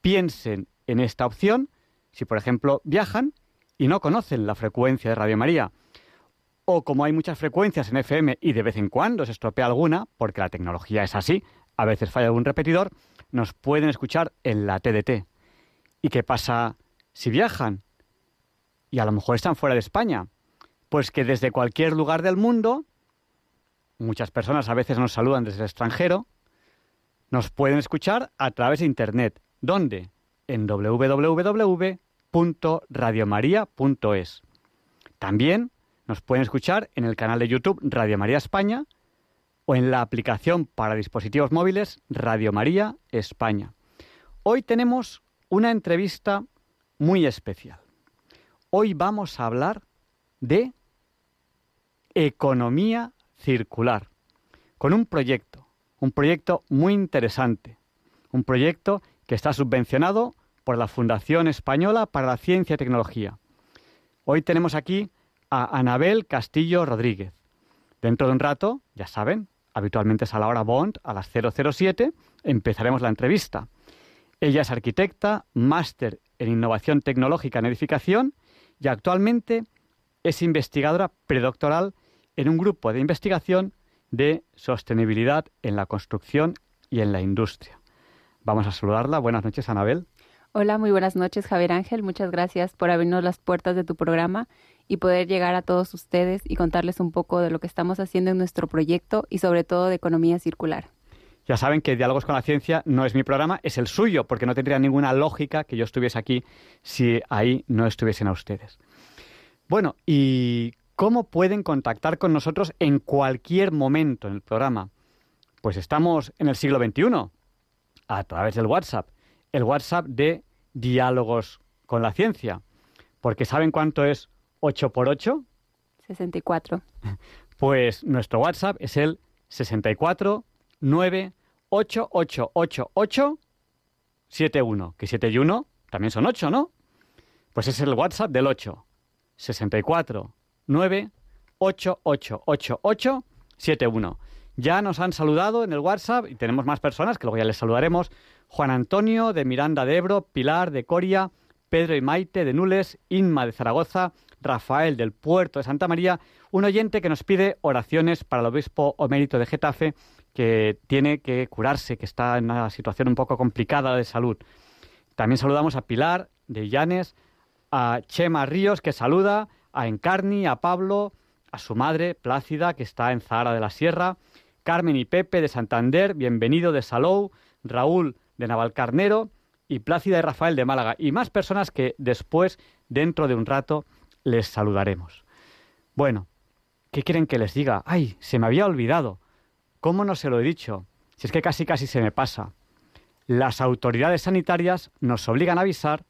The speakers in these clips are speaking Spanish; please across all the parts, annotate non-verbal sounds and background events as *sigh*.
piensen en esta opción si, por ejemplo, viajan y no conocen la frecuencia de Radio María. O como hay muchas frecuencias en FM y de vez en cuando se estropea alguna, porque la tecnología es así, a veces falla algún repetidor, nos pueden escuchar en la TDT. ¿Y qué pasa si viajan? Y a lo mejor están fuera de España. Pues que desde cualquier lugar del mundo, muchas personas a veces nos saludan desde el extranjero, nos pueden escuchar a través de Internet ¿Dónde? En www.radiomaria.es. También nos pueden escuchar en el canal de YouTube Radio María España o en la aplicación para dispositivos móviles Radio María España. Hoy tenemos una entrevista muy especial. Hoy vamos a hablar de economía circular, con un proyecto, un proyecto muy interesante, un proyecto que está subvencionado por la Fundación Española para la Ciencia y Tecnología. Hoy tenemos aquí a Anabel Castillo Rodríguez. Dentro de un rato, ya saben, habitualmente es a la hora Bond, a las 007, empezaremos la entrevista. Ella es arquitecta, máster en innovación tecnológica en edificación y actualmente es investigadora predoctoral en un grupo de investigación de sostenibilidad en la construcción y en la industria. Vamos a saludarla. Buenas noches, Anabel. Hola, muy buenas noches, Javier Ángel. Muchas gracias por abrirnos las puertas de tu programa y poder llegar a todos ustedes y contarles un poco de lo que estamos haciendo en nuestro proyecto y sobre todo de economía circular. Ya saben que Diálogos con la Ciencia no es mi programa, es el suyo, porque no tendría ninguna lógica que yo estuviese aquí si ahí no estuviesen a ustedes. Bueno, ¿y cómo pueden contactar con nosotros en cualquier momento en el programa? Pues estamos en el siglo XXI, a través del WhatsApp, el WhatsApp de Diálogos con la Ciencia. Porque ¿saben cuánto es 8 por 8? 64. *laughs* Pues nuestro WhatsApp es el 64 9 8 8 8 8 7 1. Que 7 y 1 también son 8, ¿no? Pues es el WhatsApp del 8. 64 9 8 8 8 8 7 1. Ya nos han saludado en el WhatsApp y tenemos más personas que luego ya les saludaremos. Juan Antonio de Miranda de Ebro, Pilar de Coria, Pedro y Maite de Nules, Inma de Zaragoza, Rafael del Puerto de Santa María, un oyente que nos pide oraciones para el obispo omérito de Getafe que tiene que curarse, que está en una situación un poco complicada de salud. También saludamos a Pilar de Llanes, a Chema Ríos que saluda, a Encarni, a Pablo, a su madre Plácida que está en Zahara de la Sierra, Carmen y Pepe de Santander, bienvenido de Salou, Raúl de Navalcarnero y Plácida y Rafael de Málaga y más personas que después, dentro de un rato, les saludaremos. Bueno, ¿qué quieren que les diga? ¡Ay, se me había olvidado! ¿Cómo no se lo he dicho? Si es que casi casi se me pasa. Las autoridades sanitarias nos obligan a avisar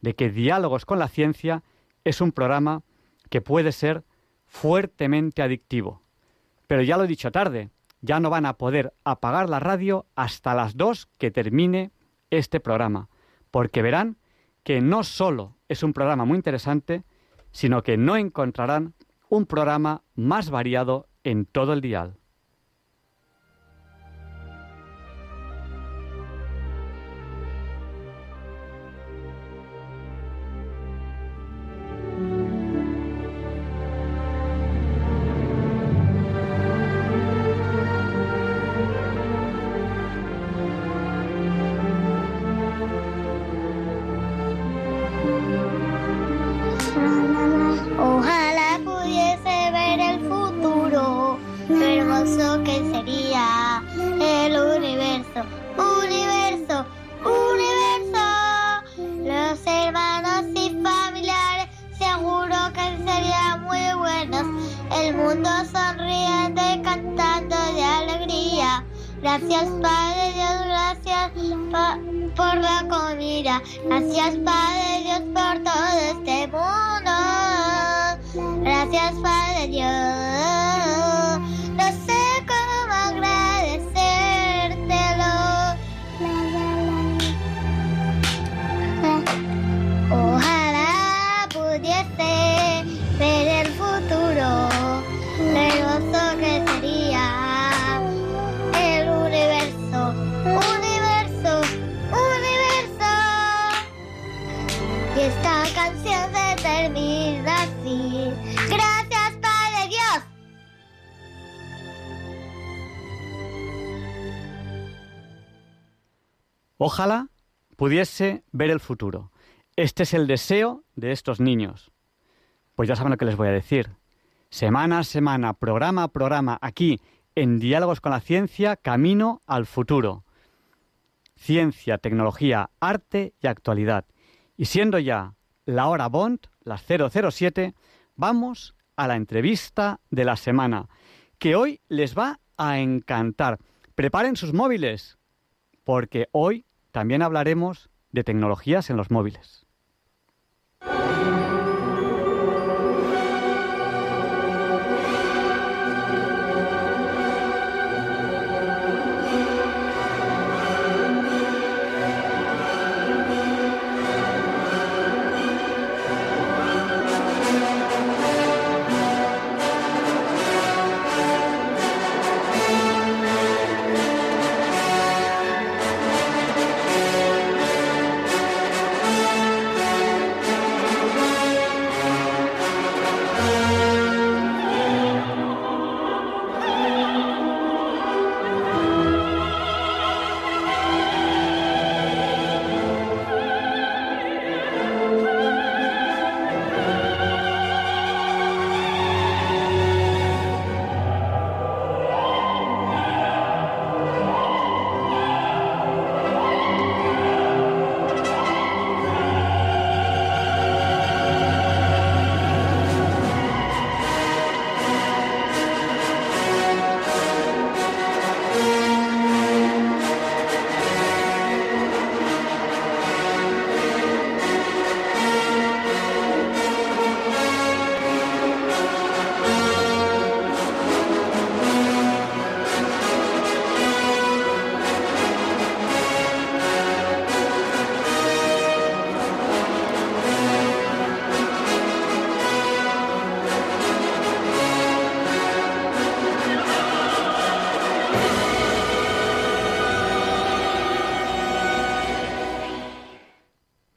de que Diálogos con la Ciencia es un programa que puede ser fuertemente adictivo. Pero ya lo he dicho tarde, ya no van a poder apagar la radio hasta las dos que termine este programa, porque verán que no solo es un programa muy interesante, sino que no encontrarán un programa más variado en todo el dial. Pudiese ver el futuro. Este es el deseo de estos niños. Pues ya saben lo que les voy a decir. Semana a semana, programa a programa, aquí, en Diálogos con la Ciencia, camino al futuro. Ciencia, tecnología, arte y actualidad. Y siendo ya la hora Bond, las 007, vamos a la entrevista de la semana, que hoy les va a encantar. Preparen sus móviles, porque hoy también hablaremos de tecnologías en los móviles.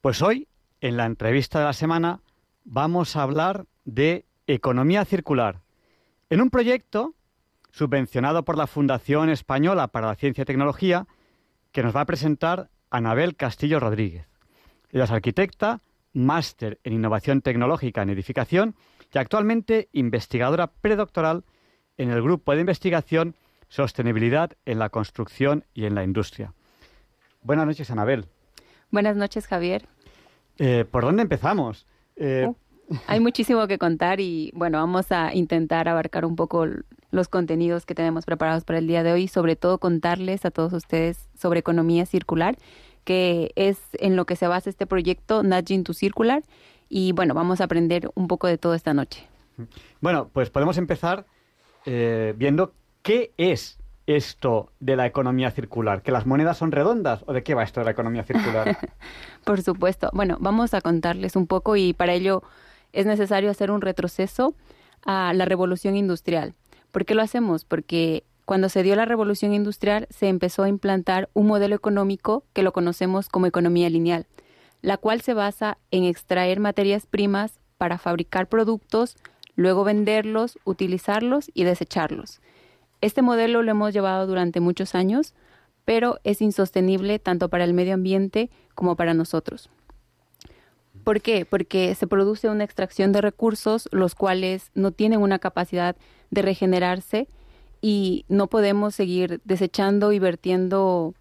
Pues hoy, en la entrevista de la semana, vamos a hablar de economía circular. En un proyecto subvencionado por la Fundación Española para la Ciencia y Tecnología, que nos va a presentar Anabel Castillo Rodríguez. Ella es arquitecta, máster en innovación tecnológica en edificación y actualmente investigadora predoctoral en el grupo de investigación Sostenibilidad en la construcción y en la industria. Buenas noches, Anabel. Buenas noches, Javier. Eh, ¿Por dónde empezamos? Eh, Uh, hay muchísimo que contar y bueno, vamos a intentar abarcar un poco los contenidos que tenemos preparados para el día de hoy, sobre todo contarles a todos ustedes sobre economía circular, que es en lo que se basa este proyecto Nudging to Circular y bueno, vamos a aprender un poco de todo esta noche. Bueno, pues podemos empezar eh, viendo qué es esto de la economía circular. ¿Que las monedas son redondas o de qué va esto de la economía circular? *laughs* Por supuesto. Bueno, vamos a contarles un poco y para ello es necesario hacer un retroceso a la revolución industrial. ¿Por qué lo hacemos? Porque cuando se dio la revolución industrial se empezó a implantar un modelo económico que lo conocemos como economía lineal, la cual se basa en extraer materias primas para fabricar productos, luego venderlos, utilizarlos y desecharlos. Este modelo lo hemos llevado durante muchos años, pero es insostenible tanto para el medio ambiente como para nosotros. ¿Por qué? Porque se produce una extracción de recursos los cuales no tienen una capacidad de regenerarse y no podemos seguir desechando y vertiendo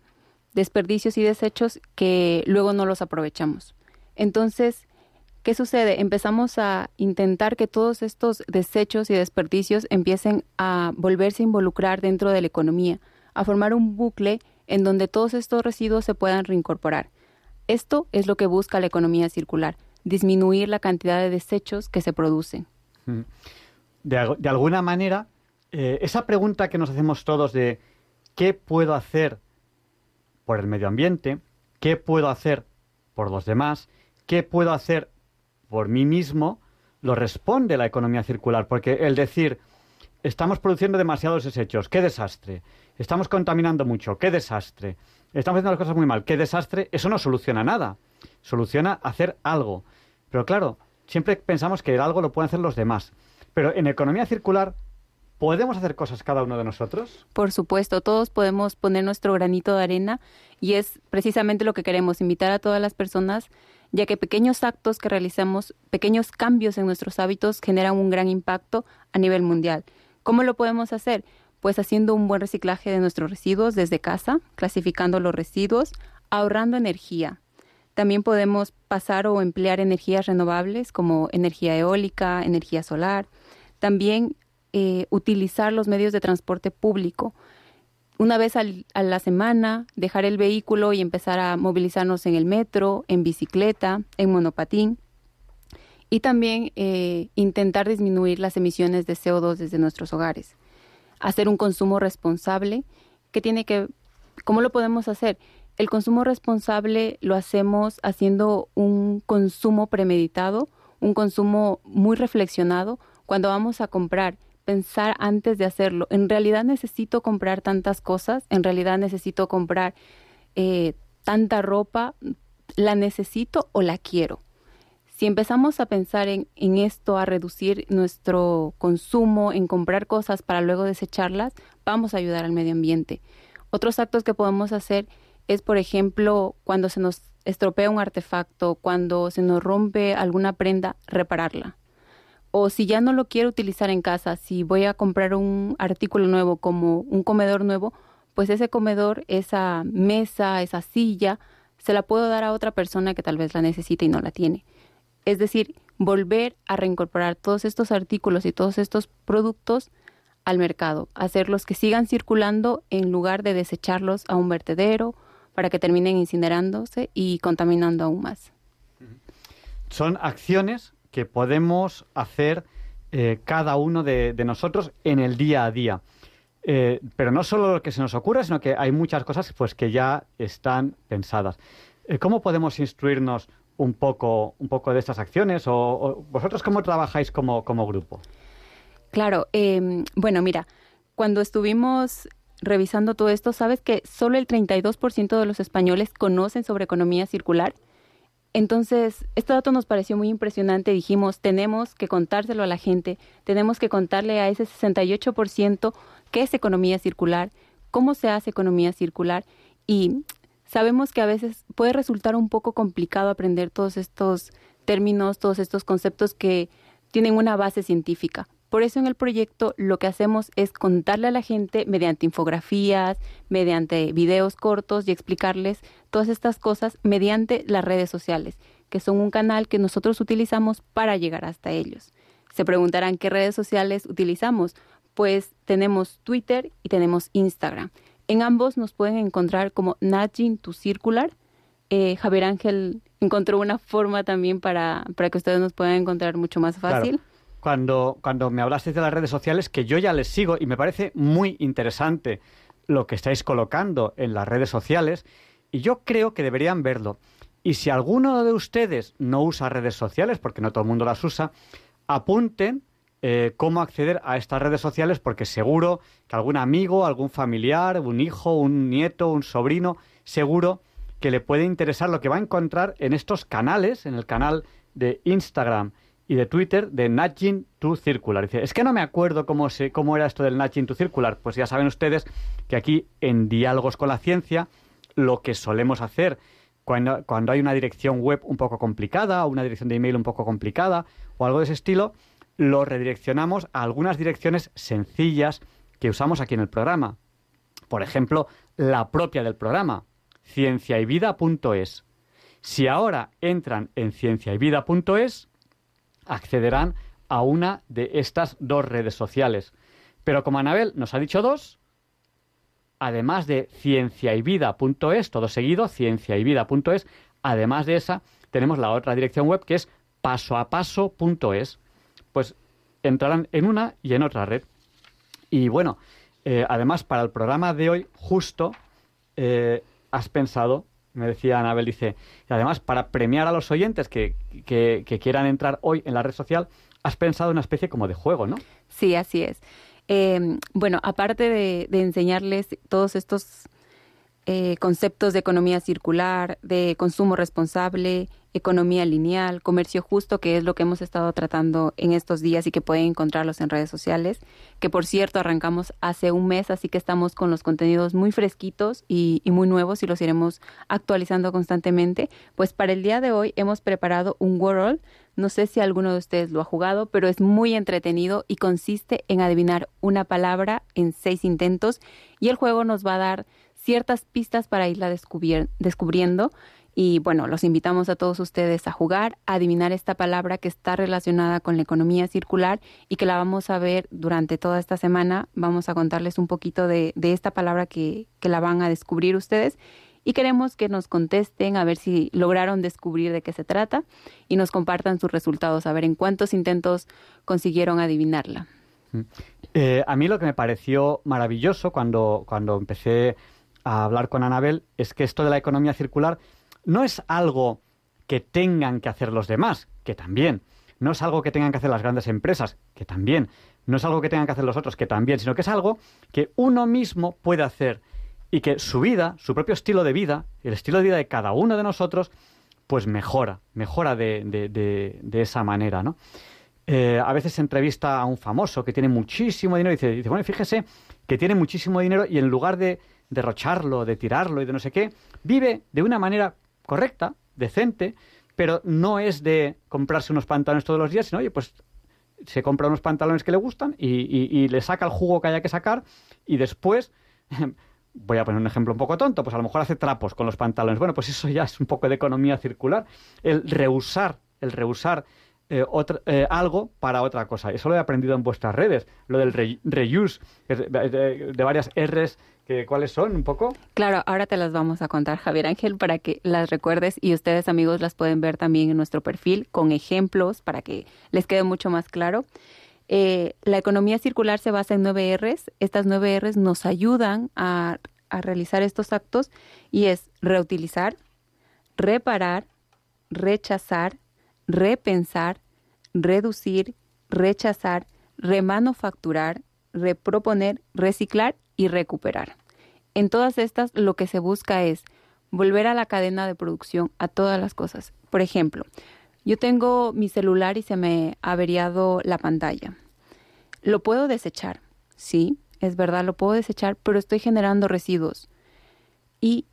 desperdicios y desechos que luego no los aprovechamos. Entonces, ¿qué sucede? Empezamos a intentar que todos estos desechos y desperdicios empiecen a volverse a involucrar dentro de la economía, a formar un bucle en donde todos estos residuos se puedan reincorporar. Esto es lo que busca la economía circular, disminuir la cantidad de desechos que se producen. Mm. De, alguna manera, eh, esa pregunta que nos hacemos todos de ¿qué puedo hacer por el medio ambiente? ¿Qué puedo hacer por los demás? ¿Qué puedo hacer por mí mismo? Lo responde la economía circular, porque el decir estamos produciendo demasiados desechos, qué desastre. Estamos contaminando mucho, qué desastre. Estamos haciendo las cosas muy mal, qué desastre. Eso no soluciona nada. Soluciona hacer algo. Pero claro, siempre pensamos que el algo lo pueden hacer los demás. Pero en economía circular ¿Podemos hacer cosas cada uno de nosotros? Por supuesto, todos podemos poner nuestro granito de arena y es precisamente lo que queremos, invitar a todas las personas, ya que pequeños actos que realizamos, pequeños cambios en nuestros hábitos generan un gran impacto a nivel mundial. ¿Cómo lo podemos hacer? Pues haciendo un buen reciclaje de nuestros residuos desde casa, clasificando los residuos, ahorrando energía. También podemos pasar o emplear energías renovables como energía eólica, energía solar. También eh, utilizar los medios de transporte público. Una vez a la semana, dejar el vehículo y empezar a movilizarnos en el metro, en bicicleta, en monopatín. Y también eh, intentar disminuir las emisiones de CO2 desde nuestros hogares. Hacer un consumo responsable. ¿Qué tiene que, ¿Cómo lo podemos hacer? El consumo responsable lo hacemos haciendo un consumo premeditado, un consumo muy reflexionado. Cuando vamos a comprar, pensar antes de hacerlo. En realidad necesito comprar tantas cosas, en realidad necesito comprar eh, tanta ropa, ¿la necesito o la quiero? Si empezamos a pensar en, en, esto, a reducir nuestro consumo, en comprar cosas para luego desecharlas, vamos a ayudar al medio ambiente. Otros actos que podemos hacer es, por ejemplo, cuando se nos estropea un artefacto, cuando se nos rompe alguna prenda, repararla o si ya no lo quiero utilizar en casa, si voy a comprar un artículo nuevo como un comedor nuevo, pues ese comedor, esa mesa, esa silla, se la puedo dar a otra persona que tal vez la necesite y no la tiene. Es decir, volver a reincorporar todos estos artículos y todos estos productos al mercado, hacerlos que sigan circulando en lugar de desecharlos a un vertedero para que terminen incinerándose y contaminando aún más. Son acciones que podemos hacer eh, cada uno de, nosotros en el día a día. Eh, pero no solo lo que se nos ocurre, sino que hay muchas cosas pues, que ya están pensadas. Eh, ¿Cómo podemos instruirnos un poco, un poco de estas acciones? ¿O, vosotros cómo trabajáis como, como grupo? Claro, em, bueno, mira, cuando estuvimos revisando todo esto, sabes que solo el 32% de los españoles conocen sobre economía circular entonces, este dato nos pareció muy impresionante. Dijimos, tenemos que contárselo a la gente, tenemos que contarle a ese 68% qué es economía circular, cómo se hace economía circular y sabemos que a veces puede resultar un poco complicado aprender todos estos términos, todos estos conceptos que tienen una base científica. Por eso en el proyecto lo que hacemos es contarle a la gente mediante infografías, mediante videos cortos y explicarles todas estas cosas mediante las redes sociales, que son un canal que nosotros utilizamos para llegar hasta ellos. Se preguntarán qué redes sociales utilizamos. Pues tenemos Twitter y tenemos Instagram. En ambos nos pueden encontrar como Nudging to Circular. Eh, Javier Ángel encontró una forma también para, para que ustedes nos puedan encontrar mucho más fácil cuando, cuando me hablasteis de las redes sociales, que yo ya les sigo y me parece muy interesante lo que estáis colocando en las redes sociales, y yo creo que deberían verlo. Y si alguno de ustedes no usa redes sociales, porque no todo el mundo las usa, apunten eh, cómo acceder a estas redes sociales, porque seguro que algún amigo, algún familiar, un hijo, un nieto, un sobrino, seguro que le puede interesar lo que va a encontrar en estos canales, en el canal de Instagram y de Twitter de Nudging to Circular. Dice, es que no me acuerdo cómo, se, cómo era esto del Nudging to Circular. Pues ya saben ustedes que aquí en Diálogos con la Ciencia lo que solemos hacer cuando, cuando hay una dirección web un poco complicada o una dirección de email un poco complicada o algo de ese estilo, lo redireccionamos a algunas direcciones sencillas, que usamos aquí en el programa. Por ejemplo, la propia del programa, cienciayvida.es. Si ahora entran en cienciayvida.es, accederán a una de estas dos redes sociales. Pero como Anabel nos ha dicho dos, además de cienciayvida.es, todo seguido, cienciayvida.es, además de esa, tenemos la otra dirección web que es pasoapaso.es. Pues entrarán en una y en otra red. Y bueno, eh, además para el programa de hoy, justo eh, has pensado, me decía Anabel, dice, y además para premiar a los oyentes que, que, que quieran entrar hoy en la red social, has pensado una especie como de juego, ¿no? Sí, así es. Eh, bueno, aparte de, de, enseñarles todos estos eh, conceptos de economía circular, de consumo responsable, economía lineal, comercio justo, que es lo que hemos estado tratando en estos días y que pueden encontrarlos en redes sociales, que por cierto arrancamos hace un mes, así que estamos con los contenidos muy fresquitos y, y muy nuevos y los iremos actualizando constantemente. Pues para el día de hoy hemos preparado un World no sé si alguno de ustedes lo ha jugado, pero es muy entretenido y consiste en adivinar una palabra en seis intentos y el juego nos va a dar ciertas pistas para irla descubriendo. Y bueno, los invitamos a todos ustedes a jugar, a adivinar esta palabra que está relacionada con la economía circular y que la vamos a ver durante toda esta semana. Vamos a contarles un poquito de, de esta palabra que, que la van a descubrir ustedes y queremos que nos contesten a ver si lograron descubrir de qué se trata y nos compartan sus resultados, a ver en cuántos intentos consiguieron adivinarla. Eh, a mí lo que me pareció maravilloso cuando, cuando empecé a hablar con Anabel es que esto de la economía circular no es algo que tengan que hacer los demás, que también. No es algo que tengan que hacer las grandes empresas, que también. No es algo que tengan que hacer los otros, que también, sino que es algo que uno mismo puede hacer y que su vida, su propio estilo de vida, el estilo de vida de cada uno de nosotros, pues mejora, mejora de, de, de, esa manera, ¿no? Eh, a veces se entrevista a un famoso que tiene muchísimo dinero y dice, dice, bueno, fíjese que tiene muchísimo dinero y en lugar de derrocharlo, de tirarlo y de no sé qué, vive de una manera correcta, decente, pero no es de comprarse unos pantalones todos los días, sino, oye, pues se compra unos pantalones que le gustan y, y, y le saca el jugo que haya que sacar y después *laughs* voy a poner un ejemplo un poco tonto, pues a lo mejor hace trapos con los pantalones. Bueno, pues eso ya es un poco de economía circular. El reusar, el reusar eh, otra, eh, algo para otra cosa. Eso lo he aprendido en vuestras redes, lo del re, reuse, de, de, varias R's. ¿Cuáles son un poco? Claro, ahora te las vamos a contar, Javier Ángel, para que las recuerdes y ustedes, amigos, las pueden ver también en nuestro perfil con ejemplos para que les quede mucho más claro. Eh, la economía circular se basa en nueve R's. Estas nueve R's nos ayudan a, a realizar estos actos y es reutilizar, reparar, rechazar, repensar, reducir, rechazar, remanufacturar, reproponer, reciclar y recuperar. En todas estas lo que se busca es volver a la cadena de producción a todas las cosas. Por ejemplo, yo tengo mi celular y se me ha averiado la pantalla. Lo puedo desechar, sí, es verdad, lo puedo desechar, pero estoy generando residuos. Y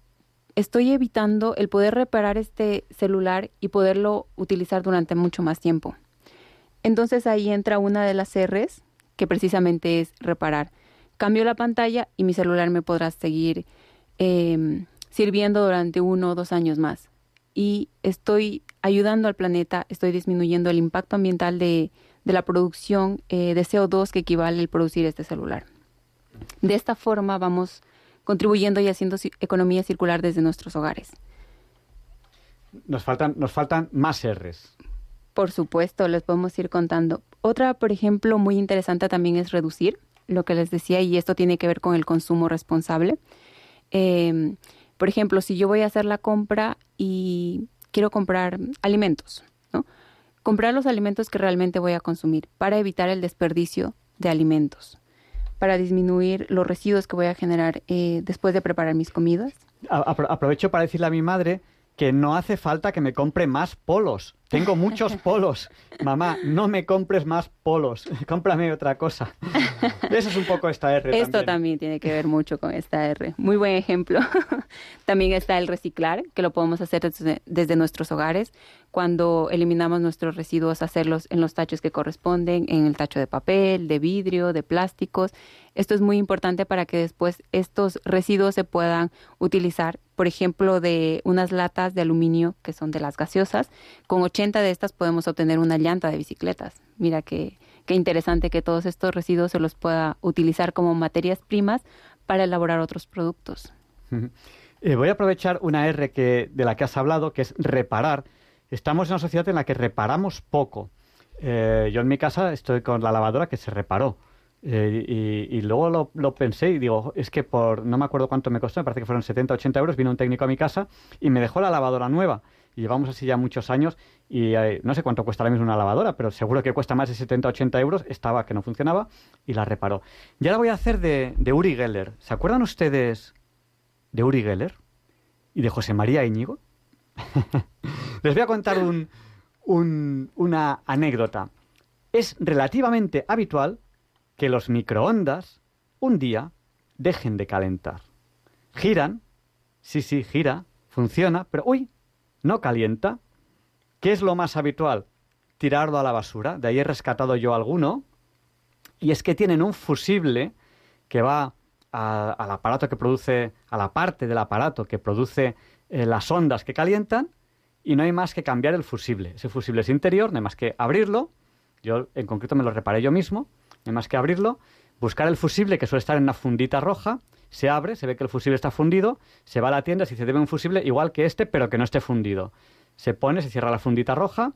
estoy evitando el poder reparar este celular y poderlo utilizar durante mucho más tiempo. Entonces ahí entra una de las R's, que precisamente es reparar. Cambio la pantalla y mi celular me podrá seguir eh, sirviendo durante uno o dos años más. Y estoy ayudando al planeta, estoy disminuyendo el impacto ambiental de, de la producción eh, de CO2 que equivale el producir este celular. De esta forma vamos contribuyendo y haciendo economía circular desde nuestros hogares. Nos faltan, nos faltan más R's. Por supuesto, les podemos ir contando. Otra, por ejemplo, muy interesante también es reducir, lo que les decía, y esto tiene que ver con el consumo responsable. Eh, por ejemplo, si yo voy a hacer la compra y quiero comprar alimentos, ¿no? Comprar los alimentos que realmente voy a consumir para evitar el desperdicio de alimentos para disminuir los residuos que voy a generar eh, después de preparar mis comidas. Aprovecho para decirle a mi madre que no hace falta que me compre más polos. Tengo muchos *laughs* polos. Mamá, no me compres más polos. *laughs* Cómprame otra cosa. *laughs* Eso es un poco esta R. Esto también. también tiene que ver mucho con esta R. Muy buen ejemplo. también está el reciclar, que lo podemos hacer desde, desde nuestros hogares. cuando eliminamos nuestros residuos, hacerlos en los tachos que corresponden, en el tacho de papel, de vidrio, de plásticos. Esto es muy importante para que después estos residuos se puedan utilizar, por ejemplo, de unas latas de aluminio que son de las gaseosas. Con 80 de estas podemos obtener una llanta de bicicletas. Mira qué, interesante que todos estos residuos se los pueda utilizar como materias primas para elaborar otros productos. Eh, voy a aprovechar una R que, de la que has hablado, que es reparar estamos en una sociedad en la que reparamos poco. Eh, yo en mi casa estoy con la lavadora que se reparó. Eh, y, luego lo, pensé y digo, es que por, no me acuerdo cuánto me costó, me parece que fueron 70, 80 euros, vino un técnico a mi casa y me dejó la lavadora nueva. Llevamos así ya muchos años y eh, no sé cuánto cuesta ahora mismo una lavadora, pero seguro que cuesta más de 70, 80 euros. Estaba que no funcionaba y la reparó. Y ahora voy a hacer de, de Uri Geller. ¿Se acuerdan ustedes de Uri Geller y de José María Íñigo? *laughs* Les voy a contar una anécdota. Es relativamente habitual que los microondas un día dejen de calentar. Giran, sí, sí, gira, funciona, pero uy, no calienta. ¿Qué es lo más habitual? Tirarlo a la basura. De ahí he rescatado yo alguno. Y es que tienen un fusible que va al aparato que produce, a la parte del aparato que produce eh, las ondas que calientan y no hay más que cambiar el fusible. Ese fusible es interior, no hay más que abrirlo. Yo en concreto me lo reparé yo mismo, hay más que abrirlo, buscar el fusible que suele estar en una fundita roja, se abre, se ve que el fusible está fundido, se va a la tienda, si se debe un fusible igual que este, pero que no esté fundido. Se pone, se cierra la fundita roja,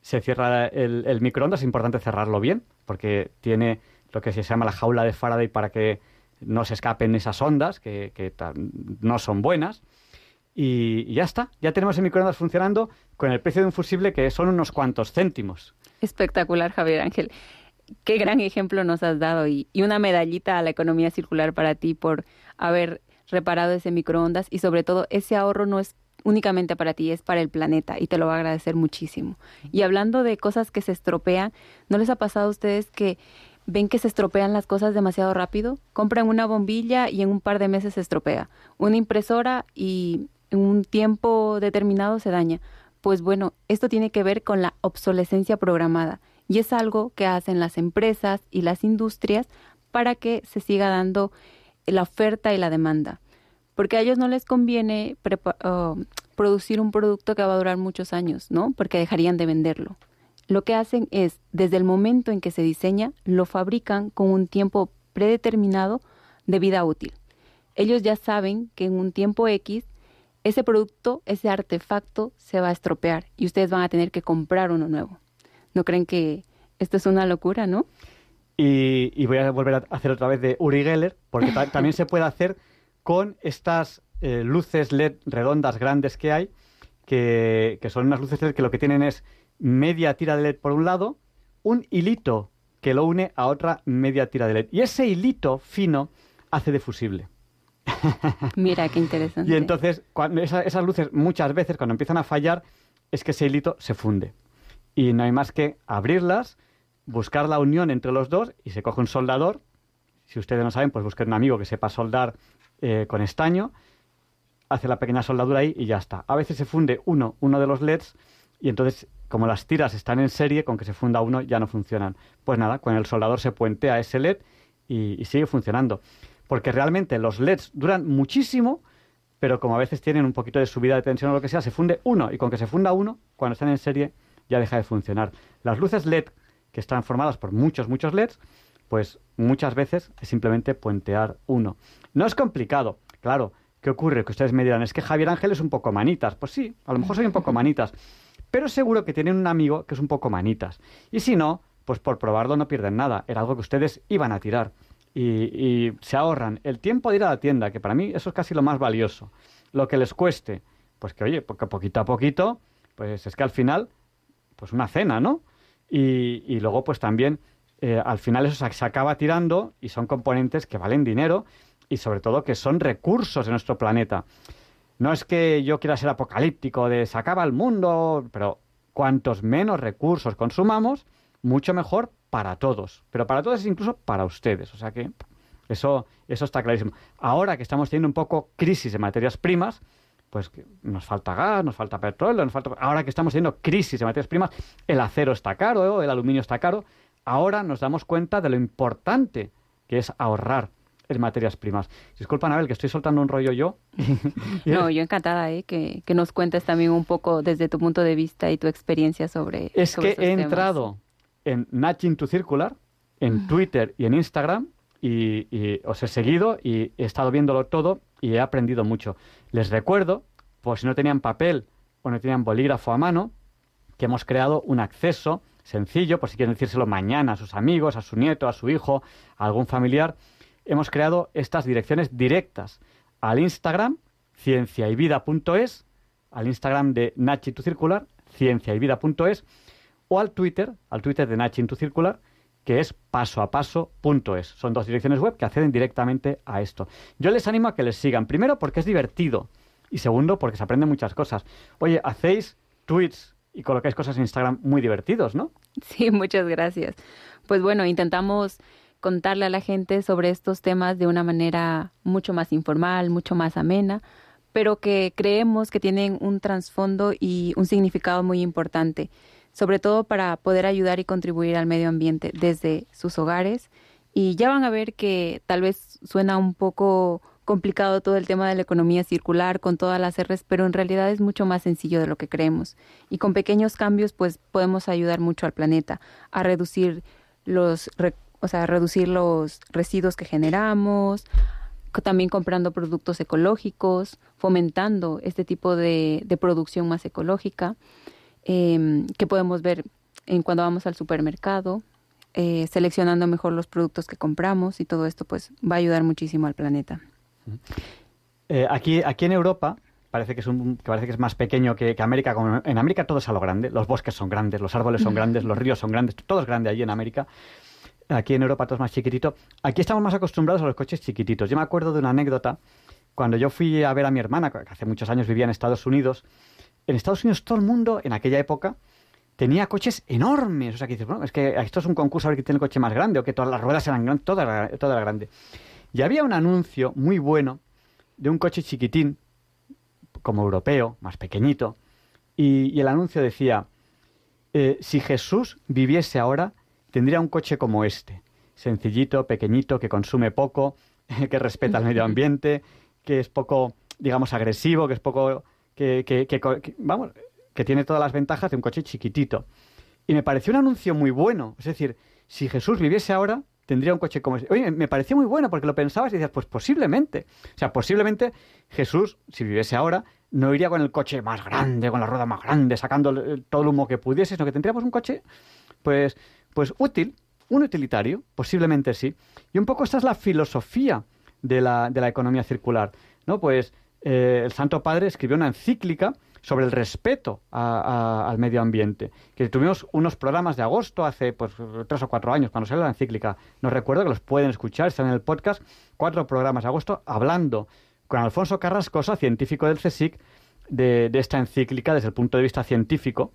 se cierra el, microondas, es importante cerrarlo bien, porque tiene lo que se llama la jaula de Faraday para que no se escapen esas ondas, que, que no son buenas y, ya está. Ya tenemos el microondas funcionando con el precio de un fusible que son unos cuantos céntimos. Espectacular, Javier Ángel. Qué gran ejemplo nos has dado y, y una medallita a la economía circular para ti por haber reparado ese microondas y sobre todo ese ahorro no es únicamente para ti, es para el planeta y te lo va a agradecer muchísimo. Y hablando de cosas que se estropean, ¿no les ha pasado a ustedes que ven que se estropean las cosas demasiado rápido? Compran una bombilla y en un par de meses se estropea. Una impresora y en un tiempo determinado se daña. Pues bueno, esto tiene que ver con la obsolescencia programada y es algo que hacen las empresas y las industrias para que se siga dando la oferta y la demanda. Porque a ellos no les conviene uh, producir un producto que va a durar muchos años, ¿no? Porque dejarían de venderlo. Lo que hacen es, desde el momento en que se diseña, lo fabrican con un tiempo predeterminado de vida útil. Ellos ya saben que en un tiempo X ese producto, ese artefacto se va a estropear y ustedes van a tener que comprar uno nuevo. ¿No creen que esto es una locura, no? Y, voy a volver a hacer otra vez de Uri Geller, porque también se puede hacer con estas eh, luces LED redondas grandes que hay, que, que son unas luces LED que lo que tienen es media tira de LED por un lado, un hilito que lo une a otra media tira de LED. Y ese hilito fino hace de fusible. *laughs* Mira, qué interesante. Y entonces, cuando esas luces muchas veces, cuando empiezan a fallar, es que ese hilito se funde. Y no hay más que abrirlas, buscar la unión entre los dos y se coge un soldador. Si ustedes no saben, pues busquen un amigo que sepa soldar eh, con estaño, hace la pequeña soldadura ahí y ya está. A veces se funde uno, uno de los LEDs y entonces, como las tiras están en serie, con que se funda uno ya no funcionan. Pues nada, con el soldador se puentea ese LED y sigue funcionando porque realmente los LEDs duran muchísimo, pero como a veces tienen un poquito de subida de tensión o lo que sea, se funde uno y con que se funda uno, cuando están en serie ya deja de funcionar. Las luces LED que están formadas por muchos, muchos LEDs, pues muchas veces es simplemente puentear uno. No es complicado, claro. ¿Qué ocurre? Que ustedes me dirán, es que Javier Ángel es un poco manitas. Pues sí, a lo mejor soy un poco manitas. Pero seguro que tienen un amigo que es un poco manitas. Y si no, pues por probarlo no pierden nada. Era algo que ustedes iban a tirar y, se ahorran el tiempo de ir a la tienda, que para mí eso es casi lo más valioso. Lo que les cueste, pues que oye, porque poquito a poquito, pues es que al final, pues una cena, ¿no? Y, y luego pues también eh, al final eso se, acaba tirando y son componentes que valen dinero y sobre todo que son recursos de nuestro planeta. No es que yo quiera ser apocalíptico de se acaba el mundo, pero cuantos menos recursos consumamos, mucho mejor para todos. Pero para todos es incluso para ustedes. O sea que eso, eso está clarísimo. Ahora que estamos teniendo un poco crisis de materias primas, pues que nos falta gas, nos falta petróleo, nos falta... Ahora que estamos teniendo crisis de materias primas, el acero está caro, el aluminio está caro, ahora nos damos cuenta de lo importante que es ahorrar en materias primas. Disculpa, Anabel, que estoy soltando un rollo yo. *laughs* no, yo encantada ¿eh? que, que, nos cuentes también un poco desde tu punto de vista y tu experiencia sobre Es que he entrado en Nudging to Circular, en Twitter y en Instagram, y, y, os he seguido y he estado viéndolo todo y he aprendido mucho. Les recuerdo, por si no tenían papel o no tenían bolígrafo a mano, que hemos creado un acceso sencillo, por si quieren decírselo mañana a sus amigos, a su nieto, a su hijo, a algún familiar. Hemos creado estas direcciones directas al Instagram, cienciayvida.es, al Instagram de Nachi Tu Circular, cienciayvida.es, o al Twitter, al Twitter de Nachi Tu Circular, que es pasoapaso.es. Son dos direcciones web que acceden directamente a esto. Yo les animo a que les sigan. Primero, porque es divertido. Y segundo, porque se aprenden muchas cosas. Oye, hacéis tweets y colocáis cosas en Instagram muy divertidos, ¿no? Sí, muchas gracias. Pues bueno, intentamos contarle a la gente sobre estos temas de una manera mucho más informal, mucho más amena, pero que creemos que tienen un trasfondo y un significado muy importante sobre todo para poder ayudar y contribuir al medio ambiente desde sus hogares. Y ya van a ver que tal vez suena un poco complicado todo el tema de la economía circular con todas las R's, pero en realidad es mucho más sencillo de lo que creemos. Y con pequeños cambios, pues podemos ayudar mucho al planeta a reducir los, o sea, reducir los residuos que generamos, también comprando productos ecológicos, fomentando este tipo de, de producción más ecológica eh, que podemos ver en cuando vamos al supermercado, eh, seleccionando mejor los productos que compramos y todo esto pues va a ayudar muchísimo al planeta. Eh, aquí, aquí en Europa parece que es un, que parece que es más pequeño que, que, América. Como en América todo es a lo grande, los bosques son grandes, los árboles son *laughs* grandes, los ríos son grandes, todo es grande allí en América. Aquí en Europa todo es más chiquitito. Aquí estamos más acostumbrados a los coches chiquititos. Yo me acuerdo de una anécdota cuando yo fui a ver a mi hermana, que hace muchos años vivía en Estados Unidos, en Estados Unidos todo el mundo, en aquella época, tenía coches enormes. O sea, que dices, bueno, es que esto es un concurso a ver quién tiene el coche más grande o que todas las ruedas eran grandes, toda toda grande. Y había un anuncio muy bueno de un coche chiquitín, como europeo, más pequeñito, y, y el anuncio decía, eh, si Jesús viviese ahora, tendría un coche como este, sencillito, pequeñito, que consume poco, *laughs* que respeta el medio ambiente, que es poco, digamos, agresivo, que es poco que, que, que, vamos, que tiene todas las ventajas de un coche chiquitito. Y me pareció un anuncio muy bueno. Es decir, si Jesús viviese ahora, tendría un coche como ese. Oye, me pareció muy bueno porque lo pensabas y decías, pues posiblemente. O sea, posiblemente Jesús, si viviese ahora, no iría con el coche más grande, con la rueda más grande, sacando todo el humo que pudiese, sino que tendríamos un coche, pues, pues útil, un utilitario, posiblemente sí. Y un poco esta es la filosofía de la, de la economía circular, ¿no? Pues eh, el Santo Padre escribió una encíclica sobre el respeto al medio ambiente, que tuvimos unos programas de agosto hace pues tres o cuatro años, cuando salió la encíclica. No recuerdo que los pueden escuchar, están en el podcast, cuatro programas de agosto, hablando con Alfonso Carrascosa, científico del CSIC, de, esta encíclica desde el punto de vista científico,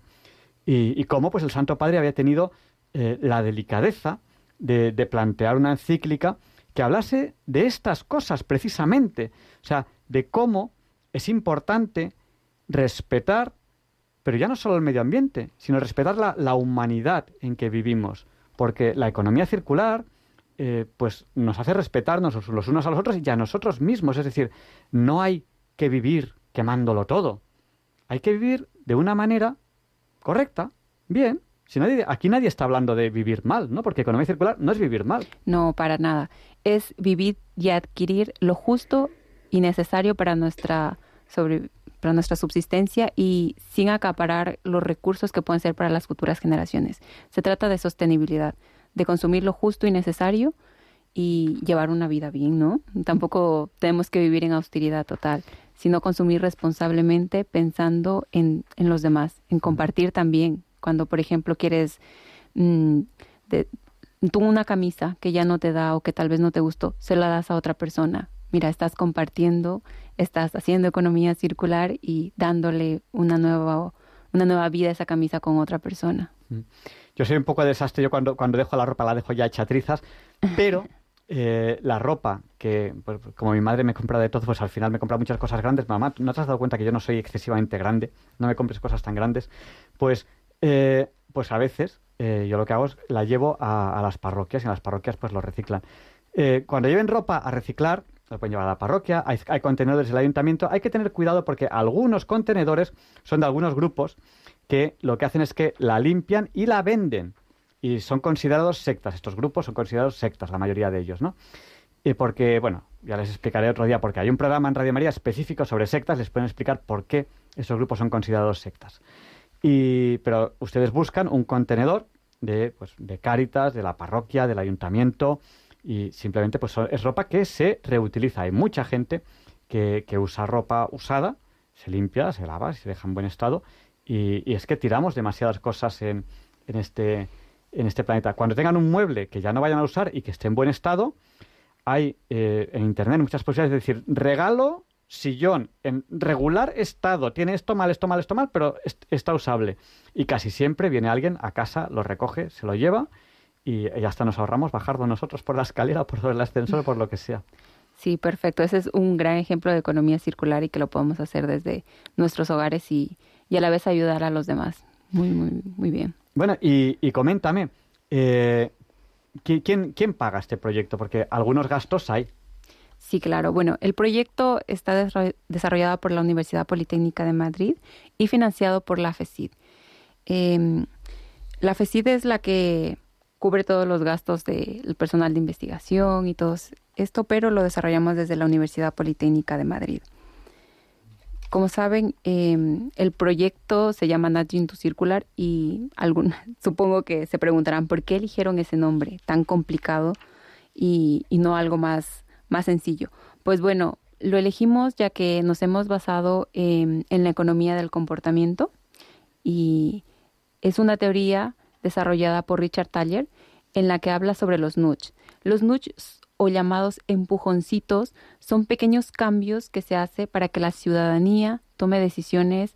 y, cómo pues el Santo Padre había tenido eh, la delicadeza de, de plantear una encíclica que hablase de estas cosas precisamente. O sea, de cómo es importante respetar, pero ya no solo el medio ambiente, sino respetar la, la humanidad en que vivimos. Porque la economía circular, eh, pues nos hace respetarnos los unos a los otros y a nosotros mismos. Es decir, no hay que vivir quemándolo todo. Hay que vivir de una manera correcta, bien. Si nadie, aquí nadie está hablando de vivir mal, ¿no? Porque economía circular no es vivir mal. No, para nada. Es vivir y adquirir lo justo y necesario para nuestra, sobre, para nuestra subsistencia y sin acaparar los recursos que pueden ser para las futuras generaciones. Se trata de sostenibilidad, de consumir lo justo y necesario y llevar una vida bien, ¿no? Tampoco tenemos que vivir en austeridad total, sino consumir responsablemente pensando en, en los demás, en compartir también. Cuando, por ejemplo, quieres mmm, de, tú una camisa que ya no te da o que tal vez no te gustó, se la das a otra persona mira, estás compartiendo, estás haciendo economía circular y dándole una nueva, una nueva vida a esa camisa con otra persona. Mm. Yo soy un poco desastre, yo cuando, cuando dejo la ropa la dejo ya hecha trizas, pero *laughs* eh, la ropa que pues, como mi madre me compra de todo, pues al final me compra muchas cosas grandes. Mamá, ¿no te has dado cuenta que yo no soy excesivamente grande? No me compres cosas tan grandes. Pues, eh, pues a veces eh, yo lo que hago es la llevo a, las parroquias y en las parroquias pues lo reciclan. Cuando lleven ropa a reciclar, lo pueden llevar a la parroquia, hay, hay, contenedores del ayuntamiento, hay que tener cuidado porque algunos contenedores son de algunos grupos que lo que hacen es que la limpian y la venden. Y son considerados sectas, estos grupos son considerados sectas, la mayoría de ellos, ¿no? Y porque, bueno, ya les explicaré otro día, porque hay un programa en Radio María específico sobre sectas, les pueden explicar por qué esos grupos son considerados sectas. Y, pero ustedes buscan un contenedor de, pues, de Cáritas, de la parroquia, del ayuntamiento, y simplemente pues es ropa que se reutiliza. Hay mucha gente que, que usa ropa usada, se limpia, se lava, se deja en buen estado, y, y es que tiramos demasiadas cosas en, en, este, en este planeta. Cuando tengan un mueble que ya no vayan a usar y que esté en buen estado, hay eh, en Internet muchas posibilidades de decir, regalo sillón en regular estado, tiene esto mal, esto mal, esto mal, pero está usable. Y casi siempre viene alguien a casa, lo recoge, se lo lleva y ya hasta nos ahorramos bajarlo nosotros por la escalera, por el ascensor, por lo que sea. Sí, perfecto. Ese es un gran ejemplo de economía circular y que lo podemos hacer desde nuestros hogares y, a la vez ayudar a los demás. Muy, muy, muy bien. Bueno, y, y coméntame, eh, ¿quién, ¿quién paga este proyecto? Porque algunos gastos hay. Sí, claro. Bueno, el proyecto está desarrollado por la Universidad Politécnica de Madrid y financiado por la FECID. Em, la FECID es la que cubre todos los gastos del personal de investigación y todo esto, pero lo desarrollamos desde la Universidad Politécnica de Madrid. Como saben, em, el proyecto se llama Nudging to Circular y algún, *laughs* supongo que se preguntarán por qué eligieron ese nombre tan complicado y, no algo más, más sencillo. Pues bueno, lo elegimos ya que nos hemos basado en, en la economía del comportamiento y es una teoría desarrollada por Richard Thaler en la que habla sobre los nudge. Los nudge o llamados empujoncitos son pequeños cambios que se hace para que la ciudadanía tome decisiones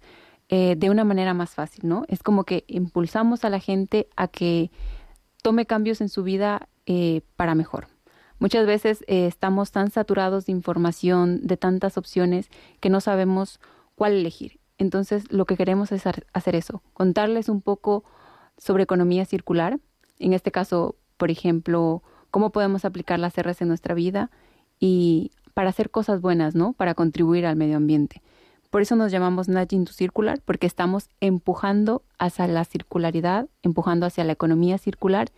eh, de una manera más fácil, ¿no? Es como que impulsamos a la gente a que tome cambios en su vida eh, para mejor. Muchas veces eh, estamos tan saturados de información, de tantas opciones, que no sabemos cuál elegir. Entonces, lo que queremos es hacer eso, contarles un poco sobre economía circular, en este caso, por ejemplo, cómo podemos aplicar las R's en nuestra vida y para hacer cosas buenas, ¿no? Para contribuir al medio ambiente. Por eso nos llamamos Nudging to Circular, porque estamos empujando hacia la circularidad, empujando hacia la economía circular